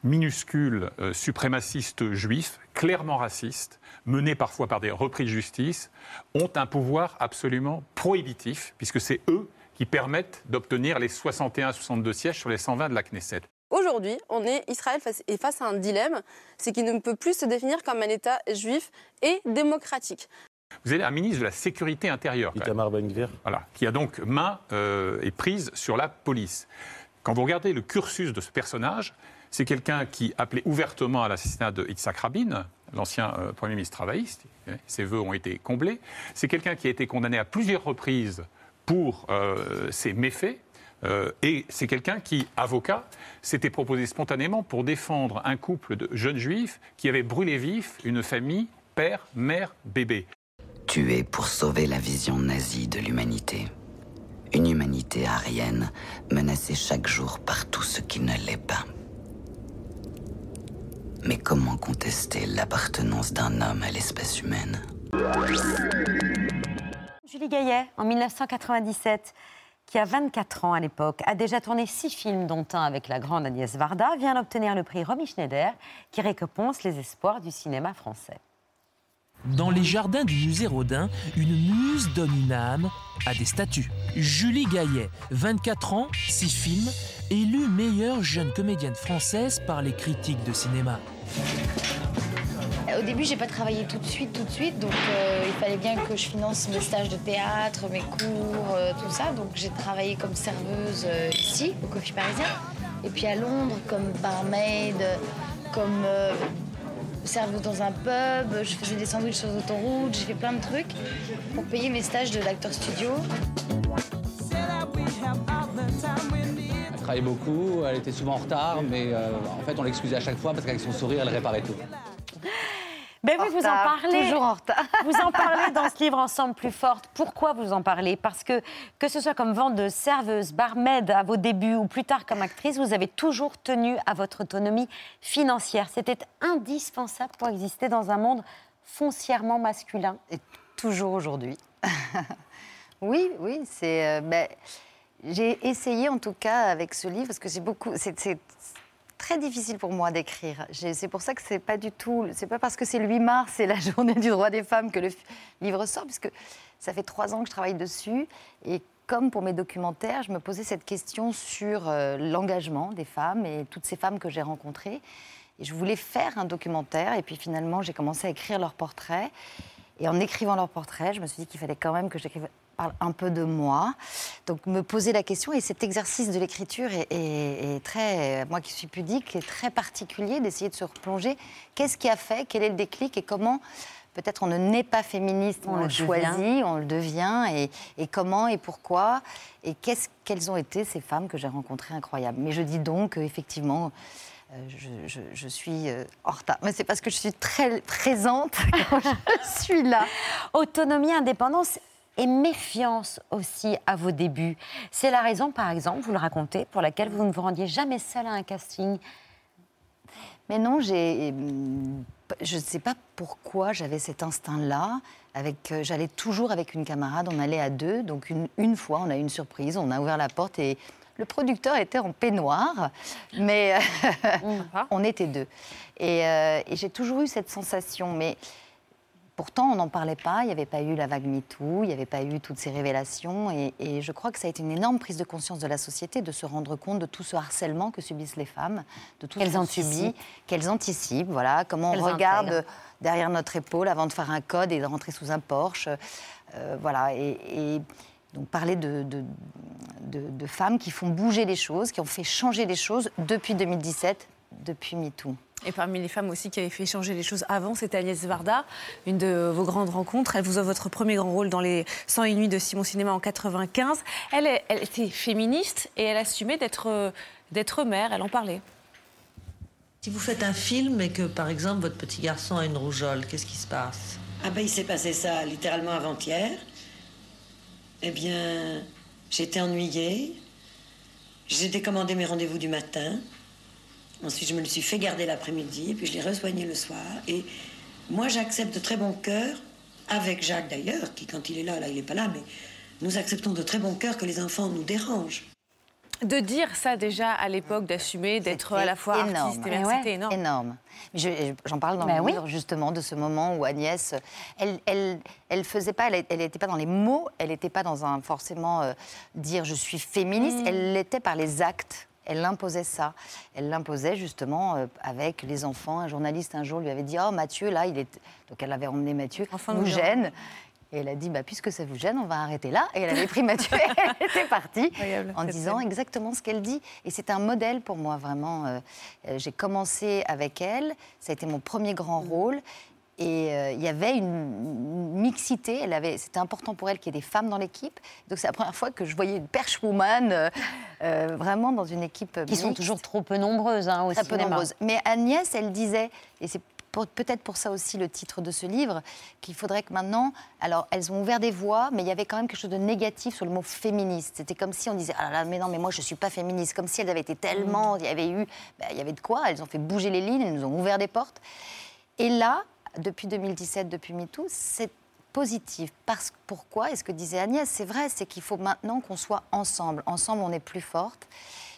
minuscules euh, suprémacistes juifs, clairement racistes, menés parfois par des repris de justice, ont un pouvoir absolument prohibitif, puisque c'est eux qui permettent d'obtenir les 61-62 sièges sur les 120 de la Knesset. Aujourd'hui, on est Israël face, est face à un dilemme, c'est qu'il ne peut plus se définir comme un État juif et démocratique. Vous avez un ministre de la Sécurité intérieure, même. voilà, qui a donc main euh, et prise sur la police. Quand vous regardez le cursus de ce personnage, c'est quelqu'un qui appelait ouvertement à l'assassinat de Yitzhak Rabin, l'ancien euh, Premier ministre travailliste. Ses vœux ont été comblés. C'est quelqu'un qui a été condamné à plusieurs reprises pour euh, ses méfaits. Euh, et c'est quelqu'un qui, avocat, s'était proposé spontanément pour défendre un couple de jeunes juifs qui avaient brûlé vif une famille, père, mère, bébé. Tué pour sauver la vision nazie de l'humanité. Une humanité arienne menacée chaque jour par tout ce qui ne l'est pas. Mais comment contester l'appartenance d'un homme à l'espèce humaine? Julie Gaillet, en 1997, qui a 24 ans à l'époque, a déjà tourné six films, dont un avec la grande Agnès Varda, vient d'obtenir le prix Romy Schneider, qui récompense les espoirs du cinéma français. Dans les jardins du musée Rodin, une muse donne une âme à des statues. Julie Gaillet, 24 ans, 6 films, élue meilleure jeune comédienne française par les critiques de cinéma. Au début, j'ai pas travaillé tout de suite, tout de suite, donc euh, il fallait bien que je finance mes stages de théâtre, mes cours, euh, tout ça. Donc j'ai travaillé comme serveuse euh, ici, au Coffee Parisien, et puis à Londres comme barmaid, comme serveuse dans un pub. Je faisais des sandwichs sur l'autoroute, j'ai fait plein de trucs pour payer mes stages de l'acteur studio. Elle travaillait beaucoup, elle était souvent en retard, mais en fait on l'excusait à chaque fois parce qu'avec son sourire elle réparait tout. Ben oui, vous en parlez. toujours en retard. <laughs> Vous en parlez dans ce livre Ensemble plus forte. Pourquoi vous en parlez? Parce que que ce soit comme vendeuse, serveuse, barmaid à vos débuts ou plus tard comme actrice, vous avez toujours tenu à votre autonomie financière. C'était indispensable pour exister dans un monde foncièrement masculin. Et toujours aujourd'hui. <laughs> oui, oui, c'est. euh, ben, j'ai essayé en tout cas avec ce livre parce que j'ai beaucoup. C'est très difficile pour moi d'écrire. C'est pour ça que c'est pas du tout. C'est pas parce que c'est le 8 mars, c'est la <laughs> journée du droit des femmes que le livre sort, puisque ça fait trois ans que je travaille dessus et. Comme pour mes documentaires, je me posais cette question sur euh, l'engagement des femmes et toutes ces femmes que j'ai rencontrées. Et je voulais faire un documentaire. Et puis finalement, j'ai commencé à écrire leurs portraits. Et en écrivant leurs portraits, je me suis dit qu'il fallait quand même que j'écrive parle un peu de moi. Donc me poser la question, et cet exercice de l'écriture est, est- est très, moi qui suis pudique, est très particulier d'essayer de se replonger. Qu'est-ce qui a fait? Quel est le déclic? Et comment Peut-être on ne naît pas féministe, On on, le choisit, devient. on le devient, et, et comment et pourquoi Et qu'est-ce, quelles ont été ces femmes que j'ai rencontrées incroyables? Mais je dis donc, effectivement, euh, je, je- je suis euh, en retard. Mais c'est parce que je suis très présente <laughs> quand je suis là. Autonomie, indépendance et méfiance aussi à vos débuts. C'est la raison, par exemple, vous le racontez, pour laquelle vous ne vous rendiez jamais seul à un casting. Mais non, j'ai, hum, je ne sais pas pourquoi j'avais cet instinct-là. Avec, euh, j'allais toujours avec une camarade, on allait à deux. Donc une, une fois, on a eu une surprise, on a ouvert la porte et le producteur était en peignoir, mais <laughs> on était deux. Et, euh, et j'ai toujours eu cette sensation, mais Pourtant, on n'en parlait pas, il n'y avait pas eu la vague MeToo, il n'y avait pas eu toutes ces révélations. Et, et je crois que ça a été une énorme prise de conscience de la société de se rendre compte de tout ce harcèlement que subissent les femmes, de tout ce Qu'elles subissent, qu'elles anticipent, voilà, comment on regarde intègrent. derrière notre épaule avant de faire un code et de rentrer sous un Porsche. Euh, voilà, et, et donc parler de, de- de- de femmes qui font bouger les choses, qui ont fait changer les choses depuis 2017, depuis MeToo. Et parmi les femmes aussi qui avaient fait changer les choses avant, c'était Agnès Varda, une de vos grandes rencontres. Elle vous offre votre premier grand rôle dans les 101 nuits de Simon Cinéma en 95. Elle, était féministe et elle assumait d'être d'être mère. Elle en parlait. Si vous faites un film et que, par exemple, votre petit garçon a une rougeole, qu'est-ce qui se passe? Ah ben il s'est passé ça littéralement avant-hier. Eh bien, j'étais ennuyée. J'ai décommandé mes rendez-vous du matin. Ensuite, je me le suis fait garder l'après-midi, puis je l'ai resoigné le soir. Et moi, j'accepte de très bon cœur, avec Jacques d'ailleurs, qui quand il est là, là, il n'est pas là, mais nous acceptons de très bon cœur que les enfants nous dérangent. De dire ça déjà à l'époque, d'assumer, d'être à la fois énorme. artiste et mère, c'était énorme. énorme. Je- J'en parle dans Bah le oui. livre justement de ce moment où Agnès, elle, elle, elle faisait pas, elle n'était pas dans les mots, elle n'était pas dans un forcément euh, dire je suis féministe, Mm. elle l'était par les actes. Elle imposait ça. Elle l'imposait justement euh, avec les enfants. Un journaliste un jour lui avait dit Oh Mathieu, là, il est. Donc elle avait emmené Mathieu, nous nous gêne. Et elle a dit bah, Puisque ça vous gêne, on va arrêter là. Et elle avait pris Mathieu et <laughs> elle était partie en disant exactement ce qu'elle dit. Et c'est un modèle pour moi, vraiment. Euh, euh, J'ai commencé avec elle, ça a été mon premier grand Mm. rôle. Et euh, il y avait une mixité, elle avait, c'était important pour elle qu'il y ait des femmes dans l'équipe. Donc c'est la première fois que je voyais une perche woman euh, euh, vraiment dans une équipe Qui sont mixte. toujours trop peu nombreuses hein, au Très peu nombreuses. Mais Agnès, elle disait, et c'est peut-être pour ça aussi le titre de ce livre, qu'il faudrait que maintenant, alors elles ont ouvert des voies, mais il y avait quand même quelque chose de négatif sur le mot féministe. C'était comme si on disait, ah là là, mais non, mais moi je suis pas féministe, comme si elles avaient été tellement, il y avait eu, ben, il y avait de quoi, elles ont fait bouger les lignes, elles nous ont ouvert des portes. Et là, depuis 2017, depuis MeToo, c'est positif. Parce, pourquoi? Et ce que disait Agnès, c'est vrai, c'est qu'il faut maintenant qu'on soit ensemble. Ensemble, on est plus forte.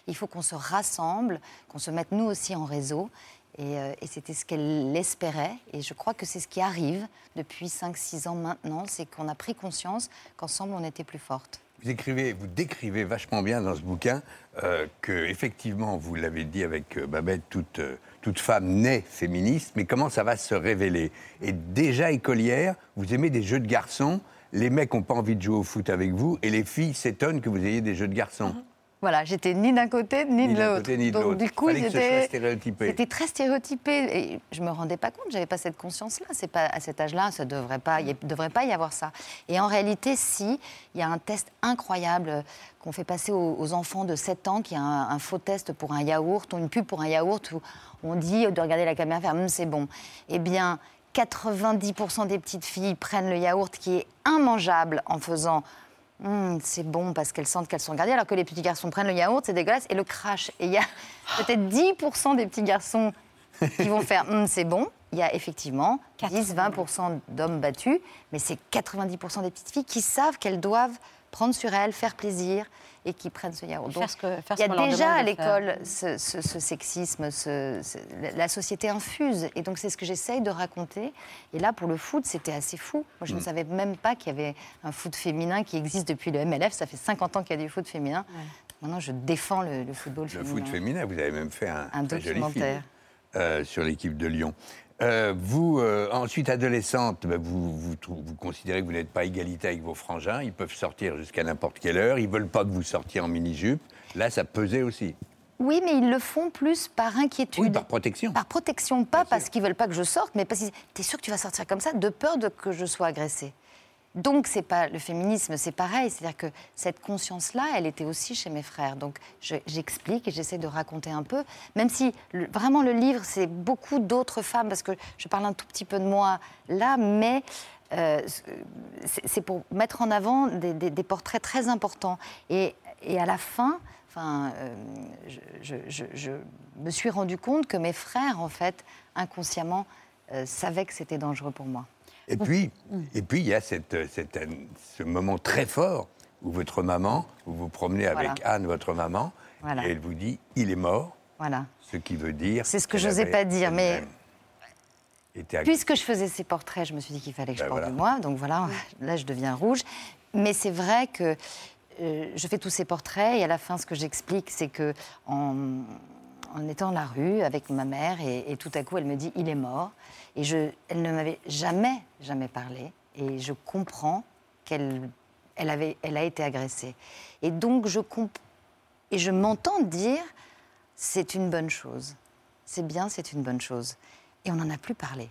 Il faut qu'on se rassemble, qu'on se mette nous aussi en réseau. Et, euh, et c'était ce qu'elle espérait. Et je crois que c'est ce qui arrive depuis 5-6 ans maintenant, c'est qu'on a pris conscience qu'ensemble, on était plus forte. Vous écrivez, vous décrivez vachement bien dans ce bouquin euh, que effectivement, vous l'avez dit avec euh, Babette, toute, euh, toute femme naît féministe, mais comment ça va se révéler? Et déjà écolière, vous aimez des jeux de garçons. Les mecs n'ont pas envie de jouer au foot avec vous, et les filles s'étonnent que vous ayez des jeux de garçons. Voilà, j'étais ni d'un côté ni, Ni de l'autre. Donc du coup. C'était très stéréotypé et je me rendais pas compte, j'avais pas cette conscience-là. C'est pas à cet âge-là, ça devrait pas, il devrait pas y avoir ça. Et en réalité, si, il y a un test incroyable euh, qu'on fait passer aux, aux enfants de 7 ans, qui est un, un faux test pour un yaourt, ou une pub pour un yaourt où on dit de regarder la caméra, faire Hum, c'est bon. Eh bien. 90% des petites filles prennent le yaourt qui est immangeable en faisant Hum, c'est bon parce qu'elles sentent qu'elles sont regardées, alors que les petits garçons prennent le yaourt, c'est dégueulasse, et le crash. Et il y a <gasps> peut-être 10% des petits garçons qui vont faire Hum, c'est bon. Il y a effectivement 10-20% d'hommes battus, mais c'est 90% des petites filles qui savent qu'elles doivent prendre sur elles, faire plaisir et qui prennent ce yaourt. Faire ce que- faire il y a déjà à l'école ce, ce- ce sexisme, ce- ce- la société infuse. Et donc, c'est ce que j'essaye de raconter. Et là, pour le foot, c'était assez fou. Moi, je ne Mm. savais même pas qu'il y avait un foot féminin qui existe depuis le MLF. Ça fait 50 ans qu'il y a du foot féminin. Maintenant, je défends le, le football Le féminin. foot féminin, vous avez même fait un, Un très joli documentaire. film, euh, sur l'équipe de Lyon. Euh, vous, euh, ensuite adolescente, bah, vous, vous, considérez que vous n'êtes pas égalité avec vos frangins. Ils peuvent sortir jusqu'à n'importe quelle heure. Ils veulent pas que vous sortiez en mini-jupe. Là, ça pesait aussi. Oui, mais ils le font plus par inquiétude. Oui, par protection. Par protection, pas parce qu'ils veulent pas que je sorte, mais parce qu'ils t'es sûr que tu vas sortir comme ça, de peur de que je sois agressée? Donc c'est pas le féminisme, c'est pareil, c'est-à-dire que cette conscience-là, elle était aussi chez mes frères. Donc je- j'explique et j'essaie de raconter un peu, même si vraiment le livre c'est beaucoup d'autres femmes parce que je parle un tout petit peu de moi là, mais euh, c'est pour mettre en avant des, portraits très importants. Et, et à la fin, Enfin, euh, je me suis rendu compte que mes frères, en fait, inconsciemment, euh, savaient que c'était dangereux pour moi. Et puis, et puis il y a cette, cette- ce moment très fort où votre maman, vous vous promenez avec Voilà. Anne, votre maman, Voilà. et elle vous dit il est mort, Voilà. ce qui veut dire. C'est ce que j'osais avait pas dire, mais Puisque je faisais ces portraits, je me suis dit qu'il fallait que je parle voilà. de moi. Donc voilà, là, je deviens rouge. Mais c'est vrai que euh, je fais tous ces portraits et à la fin, ce que j'explique, c'est que en, en étant dans la rue avec ma mère, et, et tout à coup, elle me dit il est mort. Et je, elle ne m'avait jamais, jamais parlé. Et je comprends qu'elle elle avait, elle a été agressée. Et donc, je comp- et je m'entends dire c'est une bonne chose. C'est bien, c'est une bonne chose. Et on n'en a plus parlé.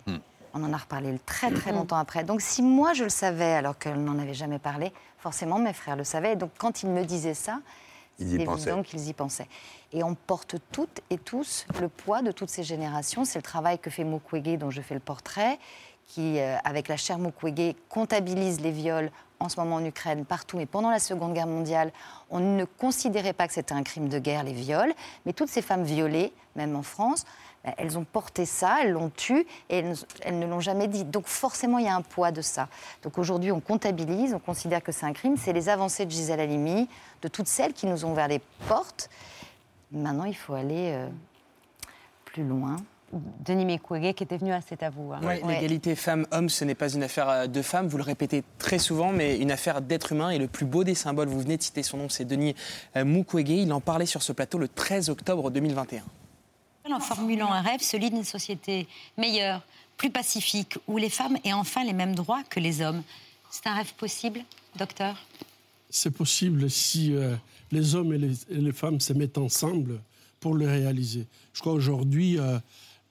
On en a reparlé très très longtemps après. Donc si moi je le savais alors qu'elle n'en avait jamais parlé, forcément mes frères le savaient. Et donc quand ils me disaient ça, Ils y c'est pensaient. évident qu'ils y pensaient. Et on porte toutes et tous le poids de toutes ces générations. C'est le travail que fait Mukwege dont je fais le portrait, qui euh, avec la chaire Mukwege comptabilise les viols en ce moment en Ukraine, partout. Mais pendant la Seconde Guerre mondiale, on ne considérait pas que c'était un crime de guerre, les viols. Mais toutes ces femmes violées, même en France, elles ont porté ça, elles l'ont tué et elles, elles ne l'ont jamais dit. Donc forcément, il y a un poids de ça. Donc aujourd'hui, on comptabilise, on considère que c'est un crime. C'est les avancées de Gisèle Halimi, de toutes celles qui nous ont ouvert les portes. Maintenant, il faut aller euh, plus loin. Denis Mukwege qui était venu à C'est à vous. hein. Ouais, L'égalité femmes-hommes, ce n'est pas une affaire euh, de femmes, vous le répétez très souvent, mais une affaire d'être humain. Et le plus beau des symboles, vous venez de citer son nom, c'est Denis euh, Mukwege. Il en parlait sur ce plateau le 13 octobre 2021. En formulant un rêve, celui d'une société meilleure, plus pacifique, où les femmes aient enfin les mêmes droits que les hommes. C'est un rêve possible, docteur? C'est possible si euh, les hommes et les, femmes se mettent ensemble pour le réaliser. Je crois aujourd'hui, euh,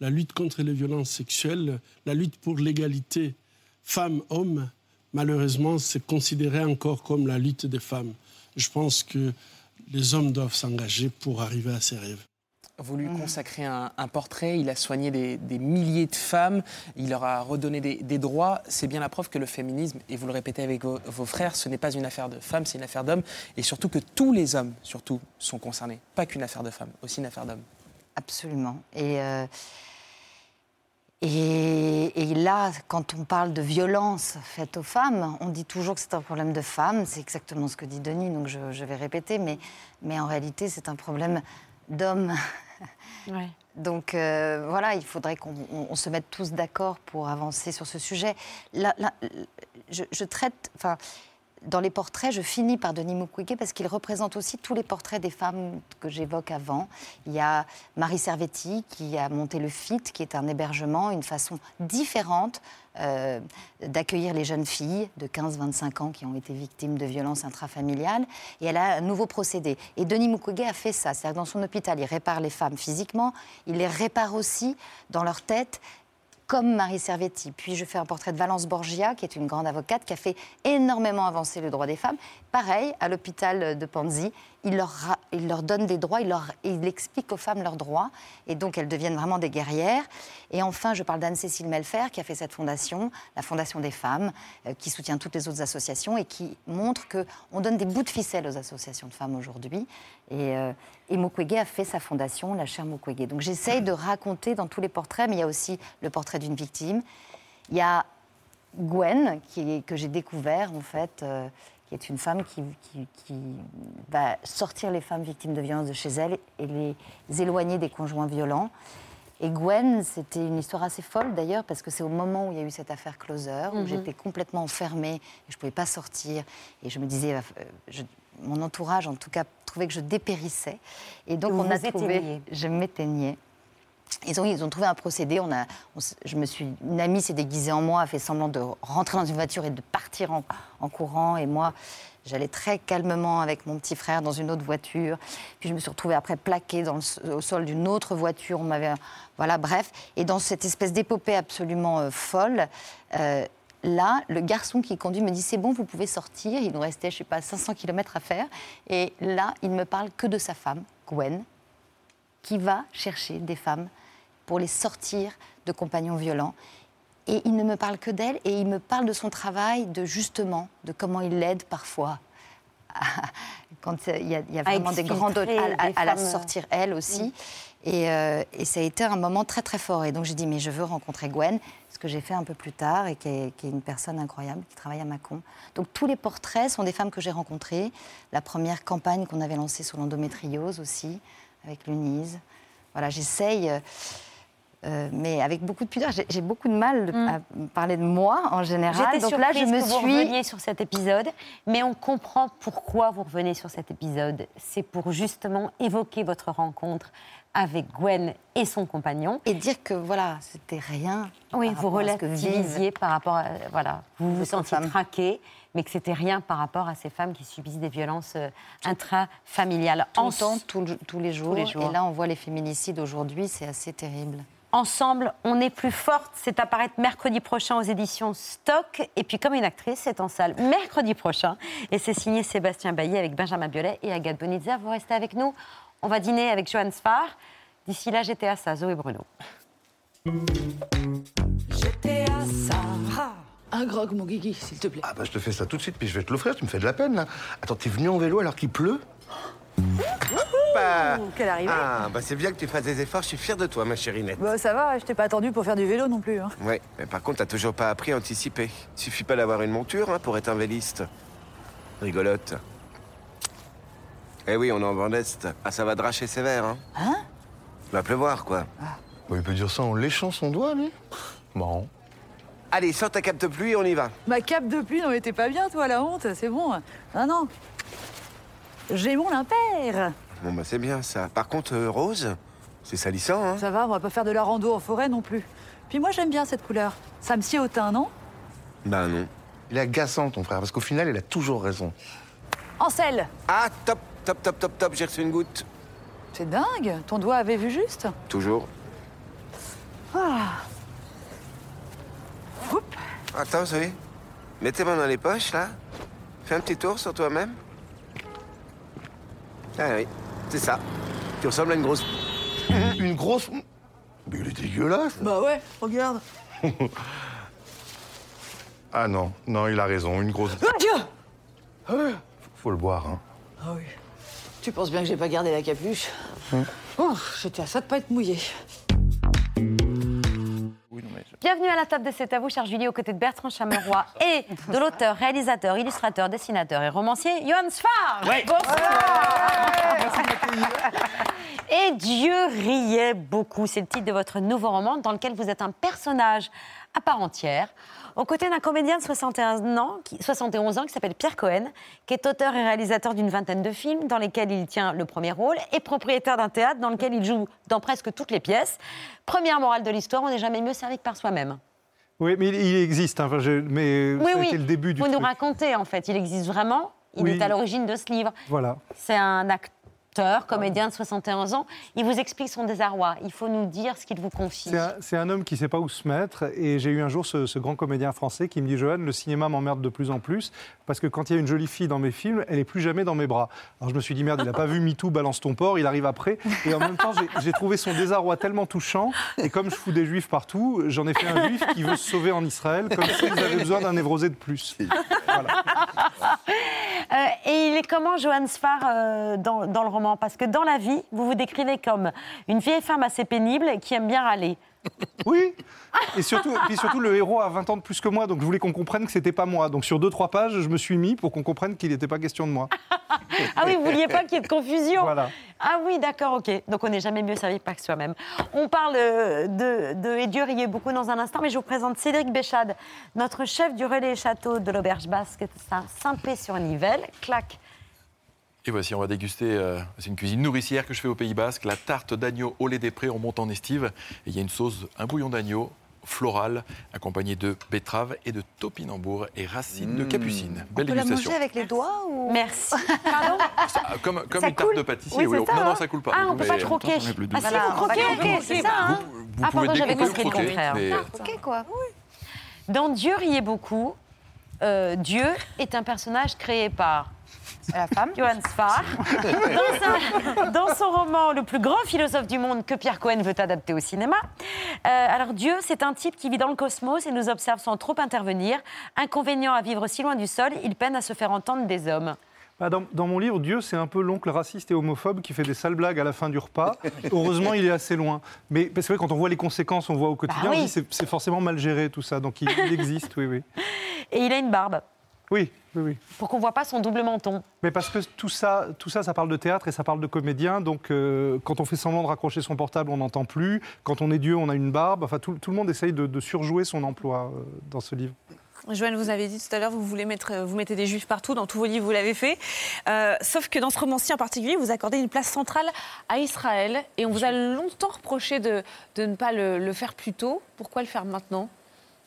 la lutte contre les violences sexuelles, la lutte pour l'égalité femmes-hommes, malheureusement, c'est considéré encore comme la lutte des femmes. Je pense que les hommes doivent s'engager pour arriver à ces rêves. Vous lui consacrez un, un portrait, il a soigné des, des milliers de femmes, il leur a redonné des, des droits. C'est bien la preuve que le féminisme, et vous le répétez avec vos, vos frères, ce n'est pas une affaire de femmes, c'est une affaire d'hommes. Et surtout que tous les hommes, surtout, sont concernés. Pas qu'une affaire de femmes, aussi une affaire d'hommes. Absolument. Et, euh, et, et là, quand on parle de violence faite aux femmes, on dit toujours que c'est un problème de femmes. C'est exactement ce que dit Denis, donc je, je vais répéter. Mais, mais en réalité, c'est un problème d'hommes. Donc euh, voilà, il faudrait qu'on on- on se mette tous d'accord pour avancer sur ce sujet. Là, je, je traite, enfin, dans les portraits, je finis par Denis Mukwege parce qu'il représente aussi tous les portraits des femmes que j'évoque avant. Il y a Marie Servetti qui a monté le FIT, qui est un hébergement, une façon différente euh, d'accueillir les jeunes filles de 15-25 ans qui ont été victimes de violences intrafamiliales. Et elle a un nouveau procédé. Et Denis Mukwege a fait ça. C'est-à-dire dans son hôpital, il répare les femmes physiquement, il les répare aussi dans leur tête comme Marie Servetti. Puis je fais un portrait de Valence Borgia, qui est une grande avocate qui a fait énormément avancer le droit des femmes. Pareil, à l'hôpital de Panzi, il leur, donne des droits, il, explique aux femmes leurs droits, et donc elles deviennent vraiment des guerrières. Et enfin, je parle d'Anne-Cécile Melfer, qui a fait cette fondation, la Fondation des femmes, euh, qui soutient toutes les autres associations et qui montre qu'on donne des bouts de ficelle aux associations de femmes aujourd'hui. Et, euh, Mukwege a fait sa fondation, la chaire Mukwege. Donc j'essaye de raconter dans tous les portraits, mais il y a aussi le portrait d'une victime. Il y a Gwen, que j'ai découvert en fait, euh, qui est une femme qui, qui- qui va sortir les femmes victimes de violences de chez elle et les éloigner des conjoints violents. Et Gwen, c'était une histoire assez folle d'ailleurs, parce que c'est au moment où il y a eu cette affaire Closer, où Mhm. j'étais complètement enfermée, et je ne pouvais pas sortir, et je me disais, euh, je- mon entourage en tout cas trouvait que je dépérissais. Et donc on a trouvé, je m'éteignais. Ils ont, ils ont trouvé un procédé. On a, je me suis, une amie s'est déguisée en moi, a fait semblant de rentrer dans une voiture et de partir en, en courant. Et moi, j'allais très calmement avec mon petit frère dans une autre voiture. Puis je me suis retrouvée après plaquée au sol d'une autre voiture. On m'avait, voilà, bref. Et dans cette espèce d'épopée absolument euh, folle. euh, Là, le garçon qui conduit me dit c'est bon, vous pouvez sortir. Il nous restait, je sais pas, 500 km à faire. Et là, il me parle que de sa femme, Gwen, qui va chercher des femmes pour les sortir de compagnons violents. Et il ne me parle que d'elle et il me parle de son travail, de justement, de comment il l'aide parfois quand il y a, il y a À vraiment des grandes à, à- à la euh, sortir elle aussi. Et, euh, et ça a été un moment très très fort. Et donc j'ai dit mais je veux rencontrer Gwen, ce que j'ai fait un peu plus tard et qui est, qui est une personne incroyable qui travaille à Mâcon. Donc tous les portraits sont des femmes que j'ai rencontrées. La première campagne qu'on avait lancée sur l'endométriose aussi avec l'UNISE. Voilà, j'essaye. euh, euh, mais avec beaucoup de pudeur, j'ai beaucoup de mal à parler de moi en général. J'étais Donc là, je me que vous suis reveniez sur cet épisode, mais on comprend pourquoi vous revenez sur cet épisode. C'est pour justement évoquer votre rencontre avec Gwen et son compagnon. Et dire que voilà, c'était rien. Oui, vous relativisiez par rapport à. Voilà, vous vous de sentiez traqué, mais que c'était rien par rapport à ces femmes qui subissent des violences euh, intrafamiliales. tout En- le temps, tout le- tous les jours. Tous les jours. Et là, on voit les féminicides aujourd'hui, c'est assez terrible. Ensemble, on est plus forte. C'est à paraître mercredi prochain aux éditions Stock. Et puis, comme une actrice, c'est en salle mercredi prochain. Et c'est signé Sébastien Bailly avec Benjamin Biolay et Agathe Bonizza. Vous restez avec nous. On va dîner avec Johan Spar. D'ici là, j'étais à ça, Zoé Bruno. J'étais à ça. Un grog, mon Guigui, s'il te plaît. Ah bah je te fais ça tout de suite, puis je vais te l'offrir, tu me fais de la peine là. Attends, t'es venu en vélo alors qu'il pleut? Bah, Quelle arrivée Ah, bah c'est bien que tu fasses des efforts, je suis fier de toi, ma chérie Nette. Bah, ça va, je t'ai pas attendu pour faire du vélo non plus. Hein. Ouais, mais par contre, t'as toujours pas appris à anticiper. Suffit pas d'avoir une monture hein, pour être un véliste. Rigolote. Eh oui, on est en Vendeste. Ah, ça va dracher sévère, hein Hein? Va pleuvoir, quoi. Bah, il peut dire ça en léchant son doigt, lui? Marrant. Allez, sors ta cape de pluie, on y va. Ma cape de pluie, non mais t'es pas bien toi, la honte, c'est bon. Ah non. J'ai mon impair. Bon, bah c'est bien, ça. Par contre, euh, Rose, c'est salissant, hein Ça va, on va pas faire de la rando en forêt non plus. Puis moi j'aime bien cette couleur. Ça me sied au teint, non? Bah non. Il est agaçant, ton frère, parce qu'au final, il a toujours raison. Ansel Ah, top, top, top, top, top, j'ai reçu une goutte. C'est dingue, ton doigt avait vu juste? Toujours. Ah. Attends, Zoé. Mets tes mains dans les poches, là. Fais un petit tour sur toi-même. Ah oui, c'est ça. Tu ressembles à une grosse... <laughs> Une grosse... Mais il est dégueulasse Bah ouais, regarde. <laughs> Ah non, non, il a raison, une grosse... Adieu Faut le boire, hein. Ah oui. Tu penses bien que j'ai pas gardé la capuche? Oh, J'étais à ça de pas être mouillée. Bienvenue à la table de C'est à vous, chère Julie, aux côtés de Bertrand Chameroy <laughs> et de l'auteur, réalisateur, illustrateur, dessinateur et romancier, Johan Sfar. Ouais. Et Dieu riait beaucoup. C'est le titre de votre nouveau roman dans lequel vous êtes un personnage à part entière, aux côtés d'un comédien de 61 ans, qui, 71 ans qui s'appelle Pierre Cohen, qui est auteur et réalisateur d'une vingtaine de films dans lesquels il tient le premier rôle et propriétaire d'un théâtre dans lequel il joue dans presque toutes les pièces. Première morale de l'histoire, on n'est jamais mieux servi que par soi-même. Oui, mais il, existe, hein, enfin, je- mais Oui, ça a oui. été le début du Vous nous truc. racontez, en fait. Il existe vraiment. Il Oui. est à l'origine de ce livre. Voilà. C'est un acteur, comédien de 61 ans. Il vous explique son désarroi. Il faut nous dire ce qu'il vous confie. C'est un, homme qui ne sait pas où se mettre. Et j'ai eu un jour ce, ce grand comédien français qui me dit Johan, le cinéma m'emmerde de plus en plus. Parce que quand il y a une jolie fille dans mes films, elle n'est plus jamais dans mes bras. Alors je me suis dit Merde, il n'a pas vu MeToo, balance ton porc, il arrive après. Et en même temps, j'ai- trouvé son désarroi tellement touchant. Et comme je fous des juifs partout, j'en ai fait un juif qui veut se sauver en Israël, comme si vous avez besoin d'un névrosé de plus. Euh, et il est comment, Johan Sfar, euh, dans, dans le roman? Parce que dans la vie, vous vous décrivez comme une vieille femme assez pénible qui aime bien râler. Oui. Et surtout, puis surtout, le héros a 20 ans de plus que moi, donc je voulais qu'on comprenne que c'était pas moi. Donc sur deux trois pages, je me suis mis pour qu'on comprenne qu'il n'était pas question de moi. <laughs> Ah oui, vous vouliez pas qu'il y ait de confusion Voilà. Ah oui, d'accord, ok. Donc on n'est jamais mieux servi pas que soi-même. On parle euh, de, de Et Dieu riait beaucoup dans un instant, mais je vous présente Cédric Béchade, notre chef du relais château de l'Auberge Basque, Saint-Pé-sur-Nivelle. Clac. Et voici, on va déguster, euh, c'est une cuisine nourricière que je fais au Pays Basque, la tarte d'agneau au lait des prés, on monte en estive. Et il y a une sauce, un bouillon d'agneau floral, accompagné de betterave et de topinambour et racines de capucine. On Belle peut la dégustation. manger avec les doigts ou... Merci. <laughs> Pardon Ça, comme comme Ça une tarte coule de pâtissier. Oui, ça, non, hein non, ça coule pas. Ah, on peut Mais pas en croquer. Ah si, vous croquez, ok, c'est ça. hein. Vous ah, pouvez pardon, j'avais compris le contraire. mais- Ok, quoi. Dans Dieu riait beaucoup, euh, Dieu est un personnage créé par la femme Johann Sfar. <laughs> Dans, son roman Le plus grand philosophe du monde que Pierre Cohen veut adapter au cinéma. Euh, alors Dieu, c'est un type qui vit dans le cosmos et nous observe sans trop intervenir. Inconvénient à vivre si loin du sol, il peine à se faire entendre des hommes. Bah, dans, dans mon livre, Dieu, c'est un peu l'oncle raciste et homophobe qui fait des sales blagues à la fin du repas. Heureusement, il est assez loin. Mais c'est vrai, quand on voit les conséquences, on voit au quotidien, Bah oui. on dit, c'est c'est forcément mal géré tout ça. Donc il, il existe, oui, oui. Et il a une barbe, Oui, oui, oui. pour qu'on voit pas son double menton. Mais parce que tout ça, tout ça, ça parle de théâtre et ça parle de comédien. Donc, euh, quand on fait semblant de raccrocher son portable, on n'entend plus. Quand on est Dieu, on a une barbe. Enfin, tout, tout le monde essaye de, de surjouer son emploi euh, dans ce livre. Joanne, vous avez dit tout à l'heure, vous voulez mettre, euh, vous mettez des juifs partout, dans tous vos livres, vous l'avez fait. Euh, sauf que dans ce roman-ci en particulier, vous accordez une place centrale à Israël. Et on vous a longtemps reproché de, de ne pas le, le faire plus tôt. Pourquoi le faire maintenant?